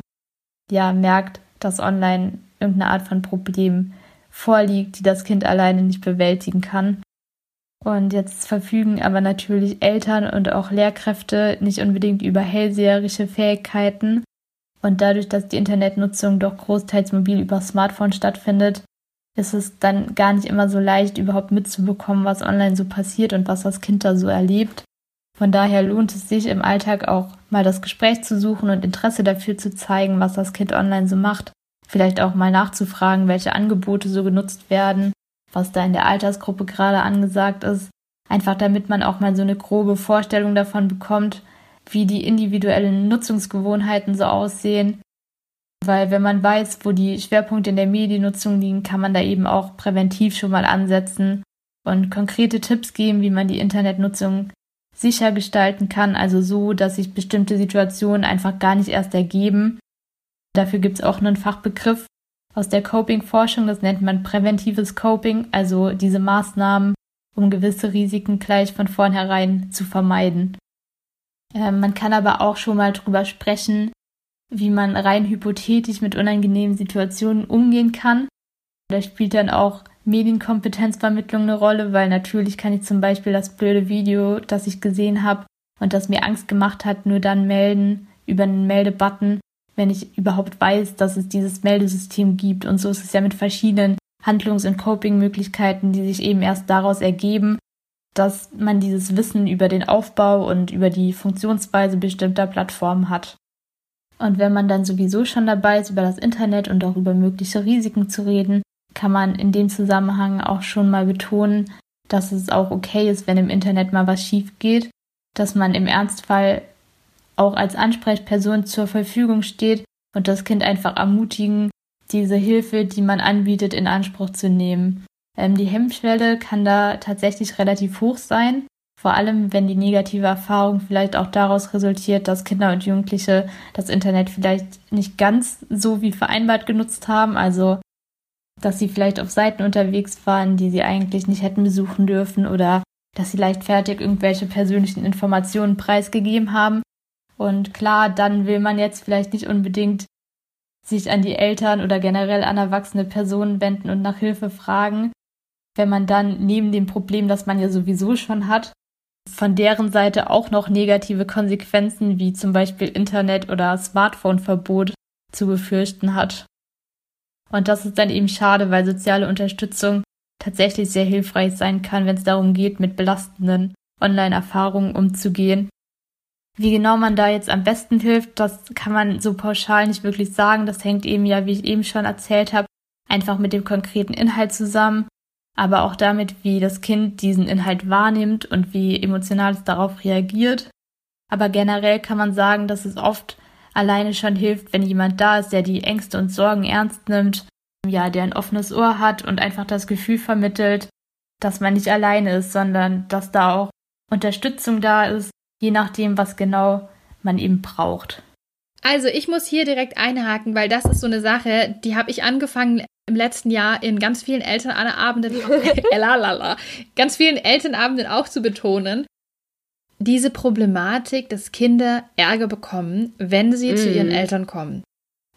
ja merkt, dass online irgendeine Art von Problem vorliegt, die das Kind alleine nicht bewältigen kann. Und jetzt verfügen aber natürlich Eltern und auch Lehrkräfte nicht unbedingt über hellseherische Fähigkeiten. Und dadurch, dass die Internetnutzung doch großteils mobil über Smartphone stattfindet, ist es dann gar nicht immer so leicht, überhaupt mitzubekommen, was online so passiert und was das Kind da so erlebt. Von daher lohnt es sich im Alltag auch mal das Gespräch zu suchen und Interesse dafür zu zeigen, was das Kind online so macht. Vielleicht auch mal nachzufragen, welche Angebote so genutzt werden, was da in der Altersgruppe gerade angesagt ist. Einfach damit man auch mal so eine grobe Vorstellung davon bekommt, wie die individuellen Nutzungsgewohnheiten so aussehen. Weil wenn man weiß, wo die Schwerpunkte in der Mediennutzung liegen, kann man da eben auch präventiv schon mal ansetzen und konkrete Tipps geben, wie man die Internetnutzung sicher gestalten kann, also so, dass sich bestimmte Situationen einfach gar nicht erst ergeben. Dafür gibt es auch einen Fachbegriff aus der Coping-Forschung, das nennt man präventives Coping, also diese Maßnahmen, um gewisse Risiken gleich von vornherein zu vermeiden. Äh, man kann aber auch schon mal drüber sprechen, wie man rein hypothetisch mit unangenehmen Situationen umgehen kann. Da spielt dann auch Medienkompetenzvermittlung eine Rolle, weil natürlich kann ich zum Beispiel das blöde Video, das ich gesehen habe und das mir Angst gemacht hat, nur dann melden über einen Meldebutton, wenn ich überhaupt weiß, dass es dieses Meldesystem gibt. Und so ist es ja mit verschiedenen Handlungs- und Coping-Möglichkeiten, die sich eben erst daraus ergeben, dass man dieses Wissen über den Aufbau und über die Funktionsweise bestimmter Plattformen hat. Und wenn man dann sowieso schon dabei ist, über das Internet und auch über mögliche Risiken zu reden, kann man in dem Zusammenhang auch schon mal betonen, dass es auch okay ist, wenn im Internet mal was schief geht, dass man im Ernstfall auch als Ansprechperson zur Verfügung steht und das Kind einfach ermutigen, diese Hilfe, die man anbietet, in Anspruch zu nehmen. Ähm, die Hemmschwelle kann da tatsächlich relativ hoch sein, vor allem wenn die negative Erfahrung vielleicht auch daraus resultiert, dass Kinder und Jugendliche das Internet vielleicht nicht ganz so wie vereinbart genutzt haben, also dass sie vielleicht auf Seiten unterwegs waren, die sie eigentlich nicht hätten besuchen dürfen oder dass sie leichtfertig irgendwelche persönlichen Informationen preisgegeben haben und klar, dann will man jetzt vielleicht nicht unbedingt sich an die Eltern oder generell an erwachsene Personen wenden und nach Hilfe fragen, wenn man dann neben dem Problem, das man ja sowieso schon hat, von deren Seite auch noch negative Konsequenzen wie zum Beispiel Internet- oder Smartphone-Verbot zu befürchten hat. Und das ist dann eben schade, weil soziale Unterstützung tatsächlich sehr hilfreich sein kann, wenn es darum geht, mit belastenden Online-Erfahrungen umzugehen wie genau man da jetzt am besten hilft, das kann man so pauschal nicht wirklich sagen. Das hängt eben ja, wie ich eben schon erzählt habe, einfach mit dem konkreten Inhalt zusammen, aber auch damit, wie das Kind diesen Inhalt wahrnimmt und wie emotional es darauf reagiert. Aber generell kann man sagen, dass es oft alleine schon hilft, wenn jemand da ist, der die Ängste und Sorgen ernst nimmt, ja, der ein offenes Ohr hat und einfach das Gefühl vermittelt, dass man nicht alleine ist, sondern dass da auch Unterstützung da ist je nachdem, was genau man eben braucht. Also ich muss hier direkt einhaken, weil das ist so eine Sache, die habe ich angefangen im letzten Jahr in ganz vielen Elternabenden, [laughs] [laughs] ganz vielen Elternabenden auch zu betonen. Diese Problematik, dass Kinder Ärger bekommen, wenn sie mm. zu ihren Eltern kommen.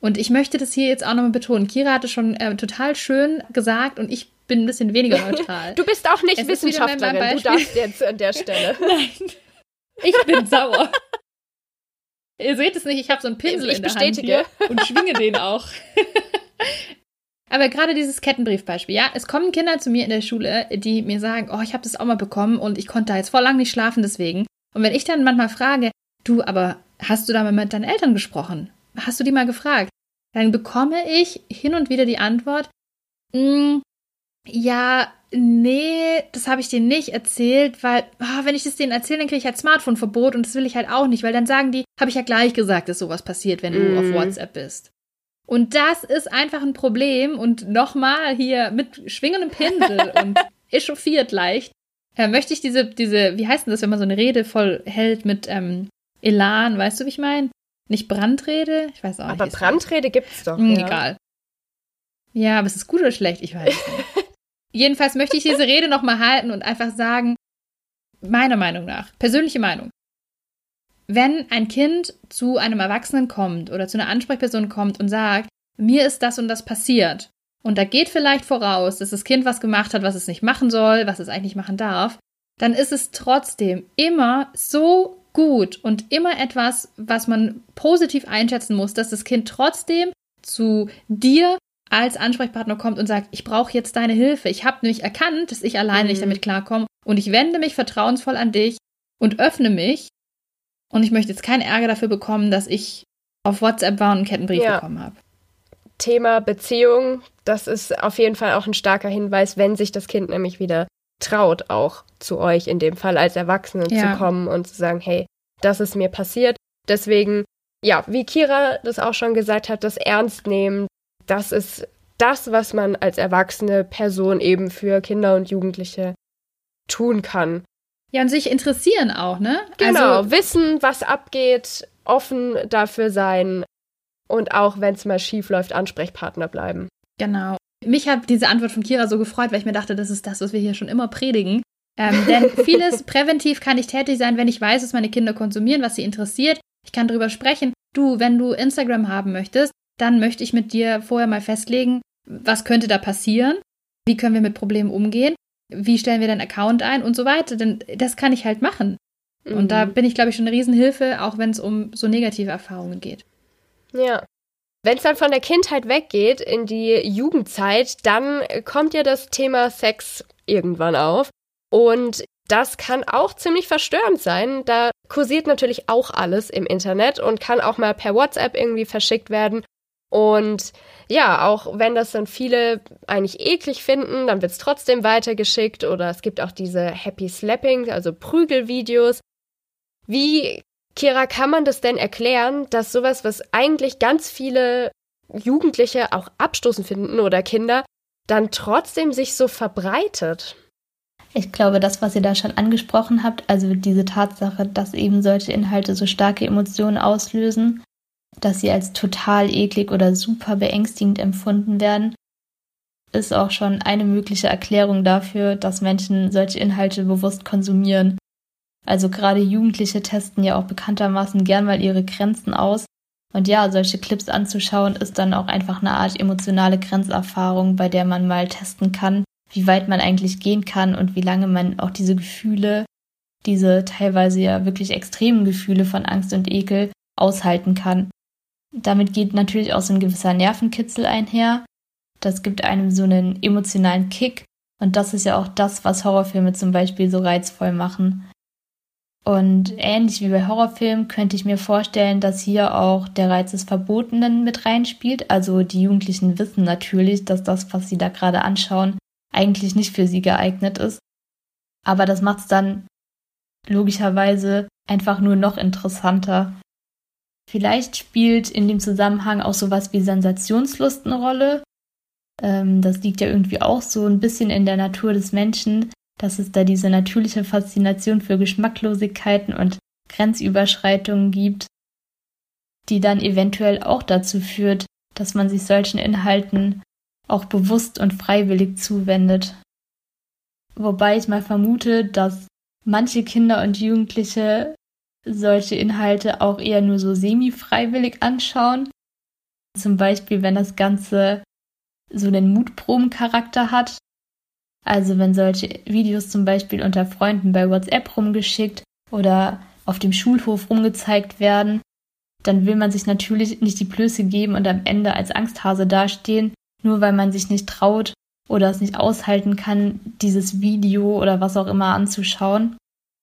Und ich möchte das hier jetzt auch nochmal betonen. Kira hatte schon äh, total schön gesagt und ich bin ein bisschen weniger [laughs] neutral. du bist auch nicht es Wissenschaftlerin, du darfst jetzt an der [laughs] Stelle. Nein. Ich bin sauer. Ihr seht es nicht, ich habe so einen Pinsel ich in der Hand hier und schwinge den auch. [laughs] Aber gerade dieses Kettenbriefbeispiel, ja, es kommen Kinder zu mir in der Schule, die mir sagen, oh, ich habe das auch mal bekommen und ich konnte da jetzt vor lang nicht schlafen deswegen. Und wenn ich dann manchmal frage, du, aber hast du da mal mit deinen Eltern gesprochen? Hast du die mal gefragt? Dann bekomme ich hin und wieder die Antwort, mm, ja, nee, das habe ich denen nicht erzählt, weil, oh, wenn ich das denen erzähle, dann kriege ich halt Smartphone-Verbot und das will ich halt auch nicht, weil dann sagen die, habe ich ja gleich gesagt, dass sowas passiert, wenn du mm. auf WhatsApp bist. Und das ist einfach ein Problem und nochmal hier mit schwingendem Pinsel [laughs] und echauffiert leicht, äh, möchte ich diese, diese, wie heißt denn das, wenn man so eine Rede voll hält mit ähm, Elan, weißt du, wie ich meine? Nicht Brandrede? Ich weiß auch aber nicht. Aber Brandrede gibt's doch. Hm, ja. Egal. Ja, aber ist es gut oder schlecht? Ich weiß nicht. [laughs] Jedenfalls möchte ich diese Rede nochmal halten und einfach sagen, meiner Meinung nach, persönliche Meinung. Wenn ein Kind zu einem Erwachsenen kommt oder zu einer Ansprechperson kommt und sagt, mir ist das und das passiert, und da geht vielleicht voraus, dass das Kind was gemacht hat, was es nicht machen soll, was es eigentlich machen darf, dann ist es trotzdem immer so gut und immer etwas, was man positiv einschätzen muss, dass das Kind trotzdem zu dir als Ansprechpartner kommt und sagt, ich brauche jetzt deine Hilfe. Ich habe nämlich erkannt, dass ich alleine mhm. nicht damit klarkomme und ich wende mich vertrauensvoll an dich und öffne mich. Und ich möchte jetzt keinen Ärger dafür bekommen, dass ich auf WhatsApp war und einen Kettenbrief ja. bekommen habe. Thema Beziehung, das ist auf jeden Fall auch ein starker Hinweis, wenn sich das Kind nämlich wieder traut, auch zu euch in dem Fall als Erwachsene ja. zu kommen und zu sagen, hey, das ist mir passiert. Deswegen, ja, wie Kira das auch schon gesagt hat, das ernst nehmen, das ist das, was man als erwachsene Person eben für Kinder und Jugendliche tun kann. Ja, und sich interessieren auch, ne? Genau, also, wissen, was abgeht, offen dafür sein, und auch wenn es mal schief läuft, Ansprechpartner bleiben. Genau. Mich hat diese Antwort von Kira so gefreut, weil ich mir dachte, das ist das, was wir hier schon immer predigen. Ähm, denn [laughs] vieles präventiv kann ich tätig sein, wenn ich weiß, was meine Kinder konsumieren, was sie interessiert. Ich kann darüber sprechen. Du, wenn du Instagram haben möchtest, dann möchte ich mit dir vorher mal festlegen, was könnte da passieren? Wie können wir mit Problemen umgehen? Wie stellen wir deinen Account ein und so weiter? Denn das kann ich halt machen. Mhm. Und da mhm. bin ich, glaube ich, schon eine Riesenhilfe, auch wenn es um so negative Erfahrungen geht. Ja. Wenn es dann von der Kindheit weggeht in die Jugendzeit, dann kommt ja das Thema Sex irgendwann auf. Und das kann auch ziemlich verstörend sein. Da kursiert natürlich auch alles im Internet und kann auch mal per WhatsApp irgendwie verschickt werden. Und ja, auch wenn das dann viele eigentlich eklig finden, dann wird es trotzdem weitergeschickt oder es gibt auch diese Happy Slapping, also Prügelvideos. Wie, Kira, kann man das denn erklären, dass sowas, was eigentlich ganz viele Jugendliche auch abstoßen finden oder Kinder, dann trotzdem sich so verbreitet? Ich glaube, das, was ihr da schon angesprochen habt, also diese Tatsache, dass eben solche Inhalte so starke Emotionen auslösen, dass sie als total eklig oder super beängstigend empfunden werden, ist auch schon eine mögliche Erklärung dafür, dass Menschen solche Inhalte bewusst konsumieren. Also gerade Jugendliche testen ja auch bekanntermaßen gern mal ihre Grenzen aus. Und ja, solche Clips anzuschauen ist dann auch einfach eine Art emotionale Grenzerfahrung, bei der man mal testen kann, wie weit man eigentlich gehen kann und wie lange man auch diese Gefühle, diese teilweise ja wirklich extremen Gefühle von Angst und Ekel aushalten kann. Damit geht natürlich auch so ein gewisser Nervenkitzel einher. Das gibt einem so einen emotionalen Kick. Und das ist ja auch das, was Horrorfilme zum Beispiel so reizvoll machen. Und ähnlich wie bei Horrorfilmen könnte ich mir vorstellen, dass hier auch der Reiz des Verbotenen mit reinspielt. Also die Jugendlichen wissen natürlich, dass das, was sie da gerade anschauen, eigentlich nicht für sie geeignet ist. Aber das macht es dann logischerweise einfach nur noch interessanter. Vielleicht spielt in dem Zusammenhang auch sowas wie Sensationslust eine Rolle. Ähm, das liegt ja irgendwie auch so ein bisschen in der Natur des Menschen, dass es da diese natürliche Faszination für Geschmacklosigkeiten und Grenzüberschreitungen gibt, die dann eventuell auch dazu führt, dass man sich solchen Inhalten auch bewusst und freiwillig zuwendet. Wobei ich mal vermute, dass manche Kinder und Jugendliche solche Inhalte auch eher nur so semi-freiwillig anschauen. Zum Beispiel, wenn das Ganze so einen Mutprobencharakter hat. Also wenn solche Videos zum Beispiel unter Freunden bei WhatsApp rumgeschickt oder auf dem Schulhof rumgezeigt werden, dann will man sich natürlich nicht die Blöße geben und am Ende als Angsthase dastehen, nur weil man sich nicht traut oder es nicht aushalten kann, dieses Video oder was auch immer anzuschauen.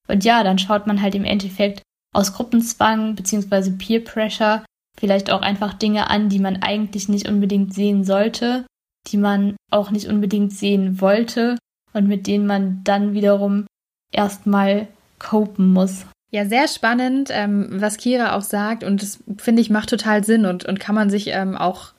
Und ja, dann schaut man halt im Endeffekt aus Gruppenzwang bzw. Peer Pressure vielleicht auch einfach Dinge an, die man eigentlich nicht unbedingt sehen sollte, die man auch nicht unbedingt sehen wollte und mit denen man dann wiederum erstmal copen muss. Ja, sehr spannend, ähm, was Kira auch sagt und das finde ich macht total Sinn und, und kann man sich ähm, auch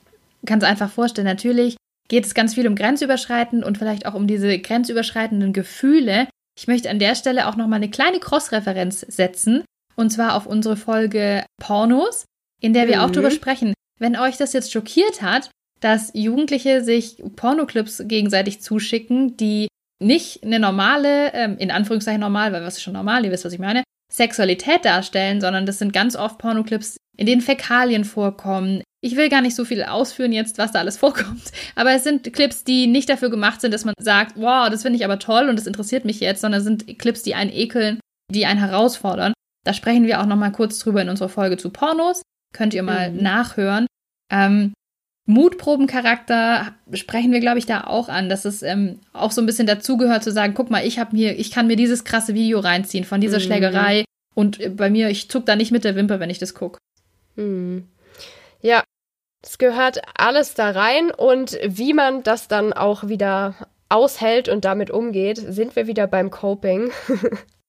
ganz einfach vorstellen. Natürlich geht es ganz viel um Grenzüberschreiten und vielleicht auch um diese grenzüberschreitenden Gefühle. Ich möchte an der Stelle auch nochmal eine kleine Cross-Referenz setzen und zwar auf unsere Folge Pornos, in der wir mhm. auch darüber sprechen. Wenn euch das jetzt schockiert hat, dass Jugendliche sich Pornoclips gegenseitig zuschicken, die nicht eine normale, ähm, in Anführungszeichen normal, weil was ist schon normal, ihr wisst, was ich meine, Sexualität darstellen, sondern das sind ganz oft Pornoclips, in denen Fäkalien vorkommen. Ich will gar nicht so viel ausführen jetzt, was da alles [laughs] vorkommt, aber es sind Clips, die nicht dafür gemacht sind, dass man sagt, wow, das finde ich aber toll und das interessiert mich jetzt, sondern es sind Clips, die einen ekeln, die einen herausfordern. Da sprechen wir auch noch mal kurz drüber in unserer Folge zu Pornos. Könnt ihr mal mhm. nachhören. Ähm, Mutprobencharakter sprechen wir, glaube ich, da auch an, dass es ähm, auch so ein bisschen dazugehört zu sagen, guck mal, ich habe mir, ich kann mir dieses krasse Video reinziehen von dieser mhm. Schlägerei und äh, bei mir, ich zuck da nicht mit der Wimper, wenn ich das gucke. Mhm. Ja, es gehört alles da rein und wie man das dann auch wieder aushält und damit umgeht, sind wir wieder beim Coping. [laughs]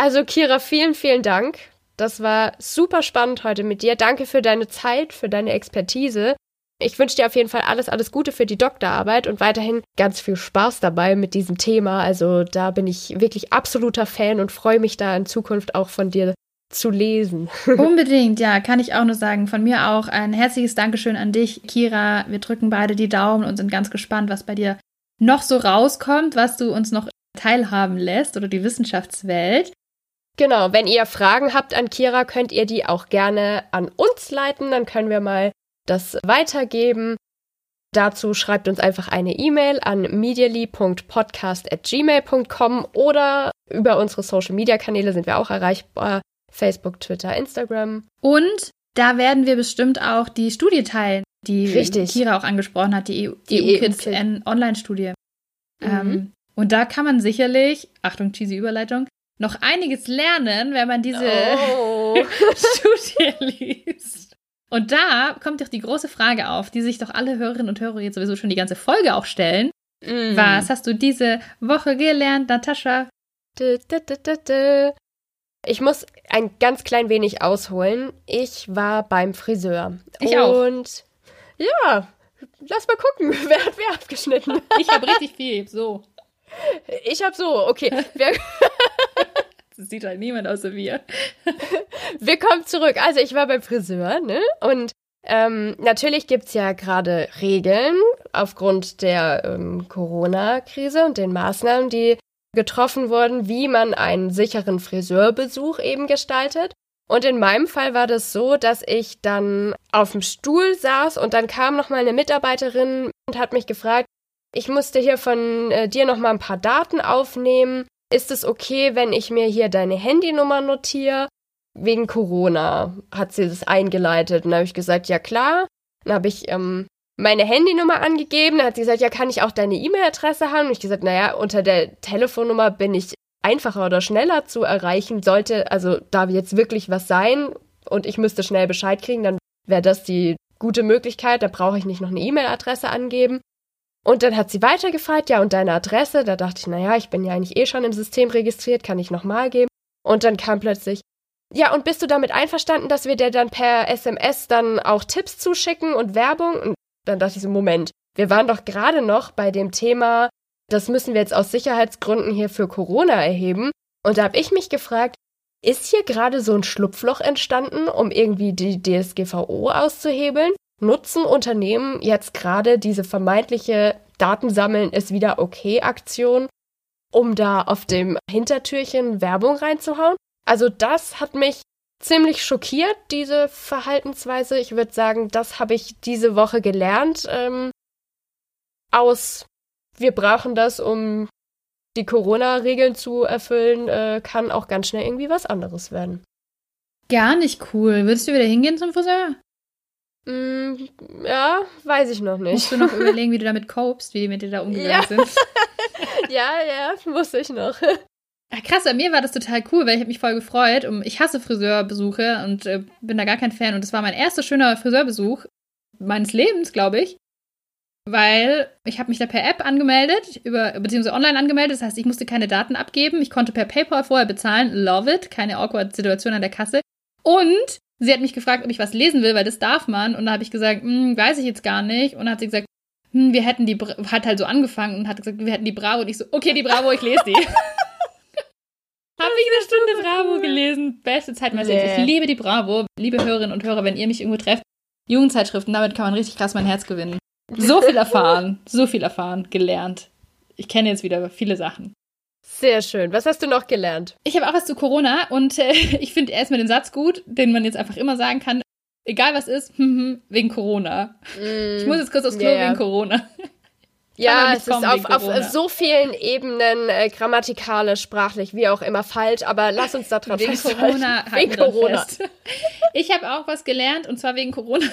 Also Kira, vielen, vielen Dank. Das war super spannend heute mit dir. Danke für deine Zeit, für deine Expertise. Ich wünsche dir auf jeden Fall alles, alles Gute für die Doktorarbeit und weiterhin ganz viel Spaß dabei mit diesem Thema. Also da bin ich wirklich absoluter Fan und freue mich da in Zukunft auch von dir zu lesen. [laughs] Unbedingt, ja, kann ich auch nur sagen. Von mir auch ein herzliches Dankeschön an dich, Kira. Wir drücken beide die Daumen und sind ganz gespannt, was bei dir noch so rauskommt, was du uns noch teilhaben lässt oder die Wissenschaftswelt. Genau, wenn ihr Fragen habt an Kira, könnt ihr die auch gerne an uns leiten, dann können wir mal das weitergeben. Dazu schreibt uns einfach eine E-Mail an medially.podcast.gmail.com oder über unsere Social Media Kanäle sind wir auch erreichbar. Facebook, Twitter, Instagram. Und da werden wir bestimmt auch die Studie teilen, die Richtig. Kira auch angesprochen hat, die Die EU-Kids EU Online-Studie. Mhm. Ähm, und da kann man sicherlich, Achtung, cheesy Überleitung, noch einiges lernen, wenn man diese Oh. [laughs] Studie liest. Und da kommt doch die große Frage auf, die sich doch alle Hörerinnen und Hörer jetzt sowieso schon die ganze Folge auch stellen. Mm. Was hast du diese Woche gelernt, Natascha? Ich muss ein ganz klein wenig ausholen. Ich war beim Friseur. Ich auch. Und ja, lass mal gucken, [laughs] wer hat wer abgeschnitten. Ich habe richtig viel. So. Ich hab so, okay. Wir, [laughs] Das sieht halt niemand außer wir. [laughs] wir kommen zurück. Also ich war beim Friseur, ne? Und ähm, natürlich gibt's ja gerade Regeln aufgrund der ähm, Corona-Krise und den Maßnahmen, die getroffen wurden, wie man einen sicheren Friseurbesuch eben gestaltet. Und in meinem Fall war das so, dass ich dann auf dem Stuhl saß und dann kam noch mal eine Mitarbeiterin und hat mich gefragt, ich musste hier von äh, dir noch mal ein paar Daten aufnehmen. Ist es okay, wenn ich mir hier deine Handynummer notiere? Wegen Corona hat sie das eingeleitet. Und da habe ich gesagt, ja klar. Dann habe ich ähm, meine Handynummer angegeben. Dann hat sie gesagt, ja, kann ich auch deine E-Mail-Adresse haben? Und ich gesagt, naja, unter der Telefonnummer bin ich einfacher oder schneller zu erreichen. Sollte also da jetzt wirklich was sein und ich müsste schnell Bescheid kriegen, dann wäre das die gute Möglichkeit. Da brauche ich nicht noch eine E-Mail-Adresse angeben. Und dann hat sie weitergefragt, ja, und deine Adresse? Da dachte ich, naja, ich bin ja eigentlich eh schon im System registriert, kann ich nochmal geben. Und dann kam plötzlich, ja, und bist du damit einverstanden, dass wir dir dann per SMS dann auch Tipps zuschicken und Werbung? Und dann dachte ich so, Moment, wir waren doch gerade noch bei dem Thema, das müssen wir jetzt aus Sicherheitsgründen hier für Corona erheben. Und da habe ich mich gefragt, ist hier gerade so ein Schlupfloch entstanden, um irgendwie die DSGVO auszuhebeln? Nutzen Unternehmen jetzt gerade diese vermeintliche Datensammeln ist wieder okay Aktion, um da auf dem Hintertürchen Werbung reinzuhauen? Also das hat mich ziemlich schockiert, diese Verhaltensweise. Ich würde sagen, das habe ich diese Woche gelernt. Ähm, aus, wir brauchen das, um die Corona-Regeln zu erfüllen, äh, kann auch ganz schnell irgendwie was anderes werden. Gar nicht cool. Würdest du wieder hingehen zum Friseur? Mm, ja, weiß ich noch nicht. Musst du noch [laughs] überlegen, wie du damit copest, wie die mit dir da umgegangen Ja. sind? [laughs] ja, ja, muss ich noch. Ah, krass, bei mir war das total cool, weil ich habe mich voll gefreut. Um, ich hasse Friseurbesuche und äh, bin da gar kein Fan. Und das war mein erster schöner Friseurbesuch meines Lebens, glaube ich. Weil ich habe mich da per App angemeldet, über, beziehungsweise online angemeldet. Das heißt, ich musste keine Daten abgeben. Ich konnte per PayPal vorher bezahlen. Love it. Keine awkward Situation an der Kasse. Und sie hat mich gefragt, ob ich was lesen will, weil das darf man. Und da habe ich gesagt, hm, weiß ich jetzt gar nicht. Und dann hat sie gesagt, hm, wir hätten die, Bra hat halt so angefangen und hat gesagt, wir hätten die Bravo. Und ich so, okay, die Bravo, ich lese die. [laughs] Habe ich eine Stunde Bravo gelesen. Beste Zeit meines Lebens. Ich liebe die Bravo. Liebe Hörerinnen und Hörer, wenn ihr mich irgendwo trefft, Jugendzeitschriften, damit kann man richtig krass mein Herz gewinnen. So viel erfahren, so viel erfahren, gelernt. Ich kenne jetzt wieder viele Sachen. Sehr schön. Was hast du noch gelernt? Ich habe auch was zu Corona und äh, [laughs] ich finde erstmal den Satz gut, den man jetzt einfach immer sagen kann. Egal was ist, hm, hm, wegen Corona. Ich muss jetzt kurz aufs Klo ja. wegen Corona. [laughs] Ja, es ist auf, auf so vielen Ebenen, äh, grammatikalisch, sprachlich, wie auch immer falsch, aber lass uns da drauf Wegen festhalten. Corona. [laughs] Wegen Corona. Fest. Ich habe auch was gelernt und zwar wegen Corona.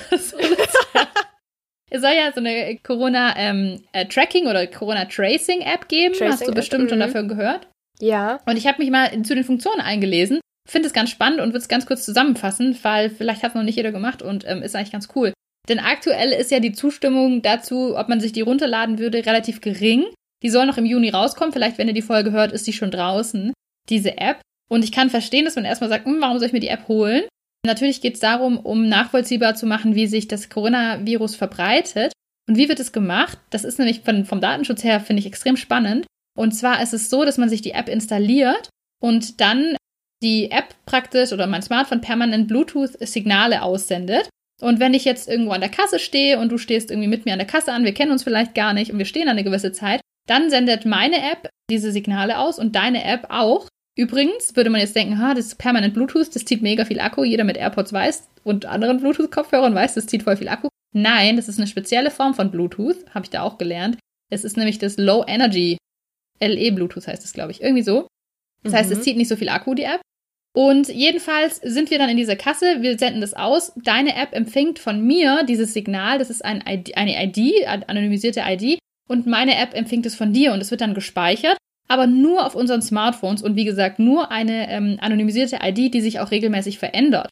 Es soll ja so eine Corona-Tracking oder Corona-Tracing-App geben. Hast du bestimmt schon mhm. davon gehört. Ja. Und ich habe mich mal zu den Funktionen eingelesen. Finde es ganz spannend und würde es ganz kurz zusammenfassen, weil vielleicht hat es noch nicht jeder gemacht und ähm, ist eigentlich ganz cool. Denn aktuell ist ja die Zustimmung dazu, ob man sich die runterladen würde, relativ gering. Die soll noch im Juni rauskommen. Vielleicht, wenn ihr die Folge hört, ist die schon draußen, diese App. Und ich kann verstehen, dass man erstmal sagt, hm, warum soll ich mir die App holen? Natürlich geht es darum, um nachvollziehbar zu machen, wie sich das Coronavirus verbreitet. Und wie wird es gemacht? Das ist nämlich von, vom Datenschutz her, finde ich, extrem spannend. Und zwar ist es so, dass man sich die App installiert und dann die App praktisch oder mein Smartphone permanent Bluetooth-Signale aussendet. Und wenn ich jetzt irgendwo an der Kasse stehe und du stehst irgendwie mit mir an der Kasse an, wir kennen uns vielleicht gar nicht und wir stehen eine gewisse Zeit, dann sendet meine App diese Signale aus und deine App auch. Übrigens würde man jetzt denken, ha, das ist permanent Bluetooth, das zieht mega viel Akku. Jeder mit AirPods weiß und anderen Bluetooth-Kopfhörern weiß, das zieht voll viel Akku. Nein, das ist eine spezielle Form von Bluetooth, habe ich da auch gelernt. Es ist nämlich das Low Energy LE Bluetooth heißt es, glaube ich, irgendwie so. Das mhm. heißt, es mhm. zieht nicht so viel Akku die App. Und jedenfalls sind wir dann in dieser Kasse, wir senden das aus. Deine App empfängt von mir dieses Signal, das ist ein ID, eine ID, anonymisierte ID, und meine App empfängt es von dir und es wird dann gespeichert, aber nur auf unseren Smartphones und wie gesagt nur eine ähm, anonymisierte ID, die sich auch regelmäßig verändert.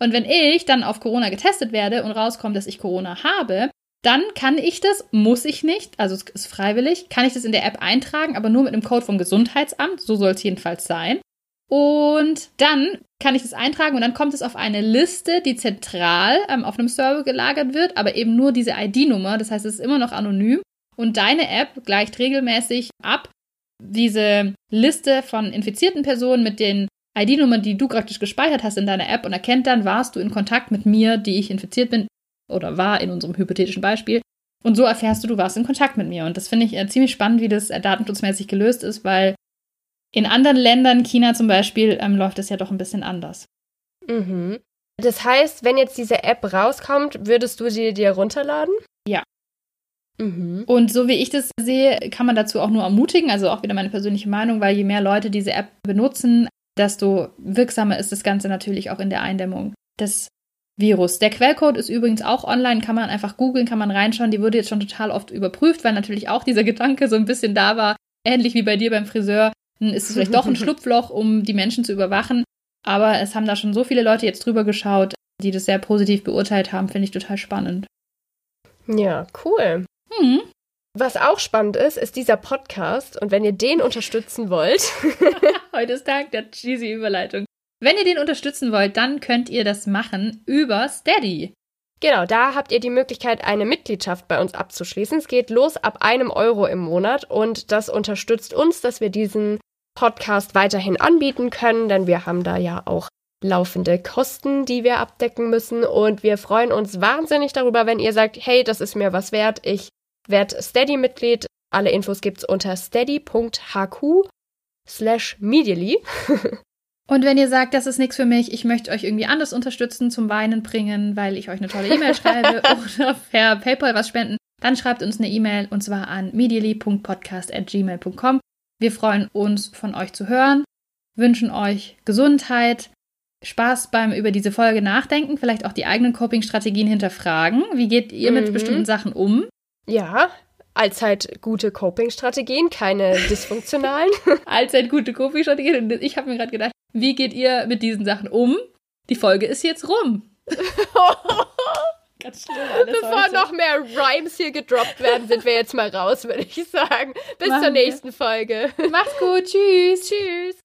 Und wenn ich dann auf Corona getestet werde und rauskommt, dass ich Corona habe, dann kann ich das, muss ich nicht, also es ist freiwillig, kann ich das in der App eintragen, aber nur mit einem Code vom Gesundheitsamt, so soll es jedenfalls sein. Und dann kann ich das eintragen und dann kommt es auf eine Liste, die zentral ähm, auf einem Server gelagert wird, aber eben nur diese ID-Nummer, das heißt, es ist immer noch anonym. Und deine App gleicht regelmäßig ab diese Liste von infizierten Personen mit den ID-Nummern, die du praktisch gespeichert hast in deiner App und erkennt dann, warst du in Kontakt mit mir, die ich infiziert bin oder war in unserem hypothetischen Beispiel. Und so erfährst du, du warst in Kontakt mit mir. Und das finde ich äh, ziemlich spannend, wie das äh, datenschutzmäßig gelöst ist, weil in anderen Ländern, China zum Beispiel, ähm, läuft es ja doch ein bisschen anders. Mhm. Das heißt, wenn jetzt diese App rauskommt, würdest du sie dir runterladen? Ja. Mhm. Und so wie ich das sehe, kann man dazu auch nur ermutigen, also auch wieder meine persönliche Meinung, weil je mehr Leute diese App benutzen, desto wirksamer ist das Ganze natürlich auch in der Eindämmung des Virus. Der Quellcode ist übrigens auch online, kann man einfach googeln, kann man reinschauen. Die wurde jetzt schon total oft überprüft, weil natürlich auch dieser [laughs] Gedanke so ein bisschen da war, ähnlich wie bei dir beim Friseur, ist es vielleicht doch ein [laughs] Schlupfloch, um die Menschen zu überwachen. Aber es haben da schon so viele Leute jetzt drüber geschaut, die das sehr positiv beurteilt haben, finde ich total spannend. Ja, cool. Mhm. Was auch spannend ist, ist dieser Podcast. Und wenn ihr den unterstützen wollt. [laughs] [laughs] Heute ist Tag der cheesy Überleitung. Wenn ihr den unterstützen wollt, dann könnt ihr das machen über Steady. Genau, da habt ihr die Möglichkeit, eine Mitgliedschaft bei uns abzuschließen. Es geht los ab einem Euro im Monat und das unterstützt uns, dass wir diesen Podcast weiterhin anbieten können, denn wir haben da ja auch laufende Kosten, die wir abdecken müssen und wir freuen uns wahnsinnig darüber, wenn ihr sagt, hey, das ist mir was wert, ich werde Steady-Mitglied. Alle Infos gibt's unter steady.hq slash medially. [laughs] Und wenn ihr sagt, das ist nichts für mich, ich möchte euch irgendwie anders unterstützen, zum Weinen bringen, weil ich euch eine tolle E-Mail schreibe [laughs] oder per PayPal was spenden, dann schreibt uns eine E-Mail und zwar an medially.podcast.gmail.com. Wir freuen uns, von euch zu hören, wünschen euch Gesundheit, Spaß beim über diese Folge nachdenken, vielleicht auch die eigenen Coping-Strategien hinterfragen. Wie geht ihr mit mhm. bestimmten Sachen um? Ja, allzeit gute Coping-Strategien, keine [laughs] dysfunktionalen. [laughs] allzeit gute Coping-Strategien. Und ich habe mir gerade gedacht, wie geht ihr mit diesen Sachen um? Die Folge ist jetzt rum. [laughs] Ganz schlimm alles Bevor heute. noch mehr Rhymes hier gedroppt werden, sind wir jetzt mal raus, würde ich sagen. Bis Machen zur nächsten wir. Folge. Macht's gut. Tschüss. Tschüss.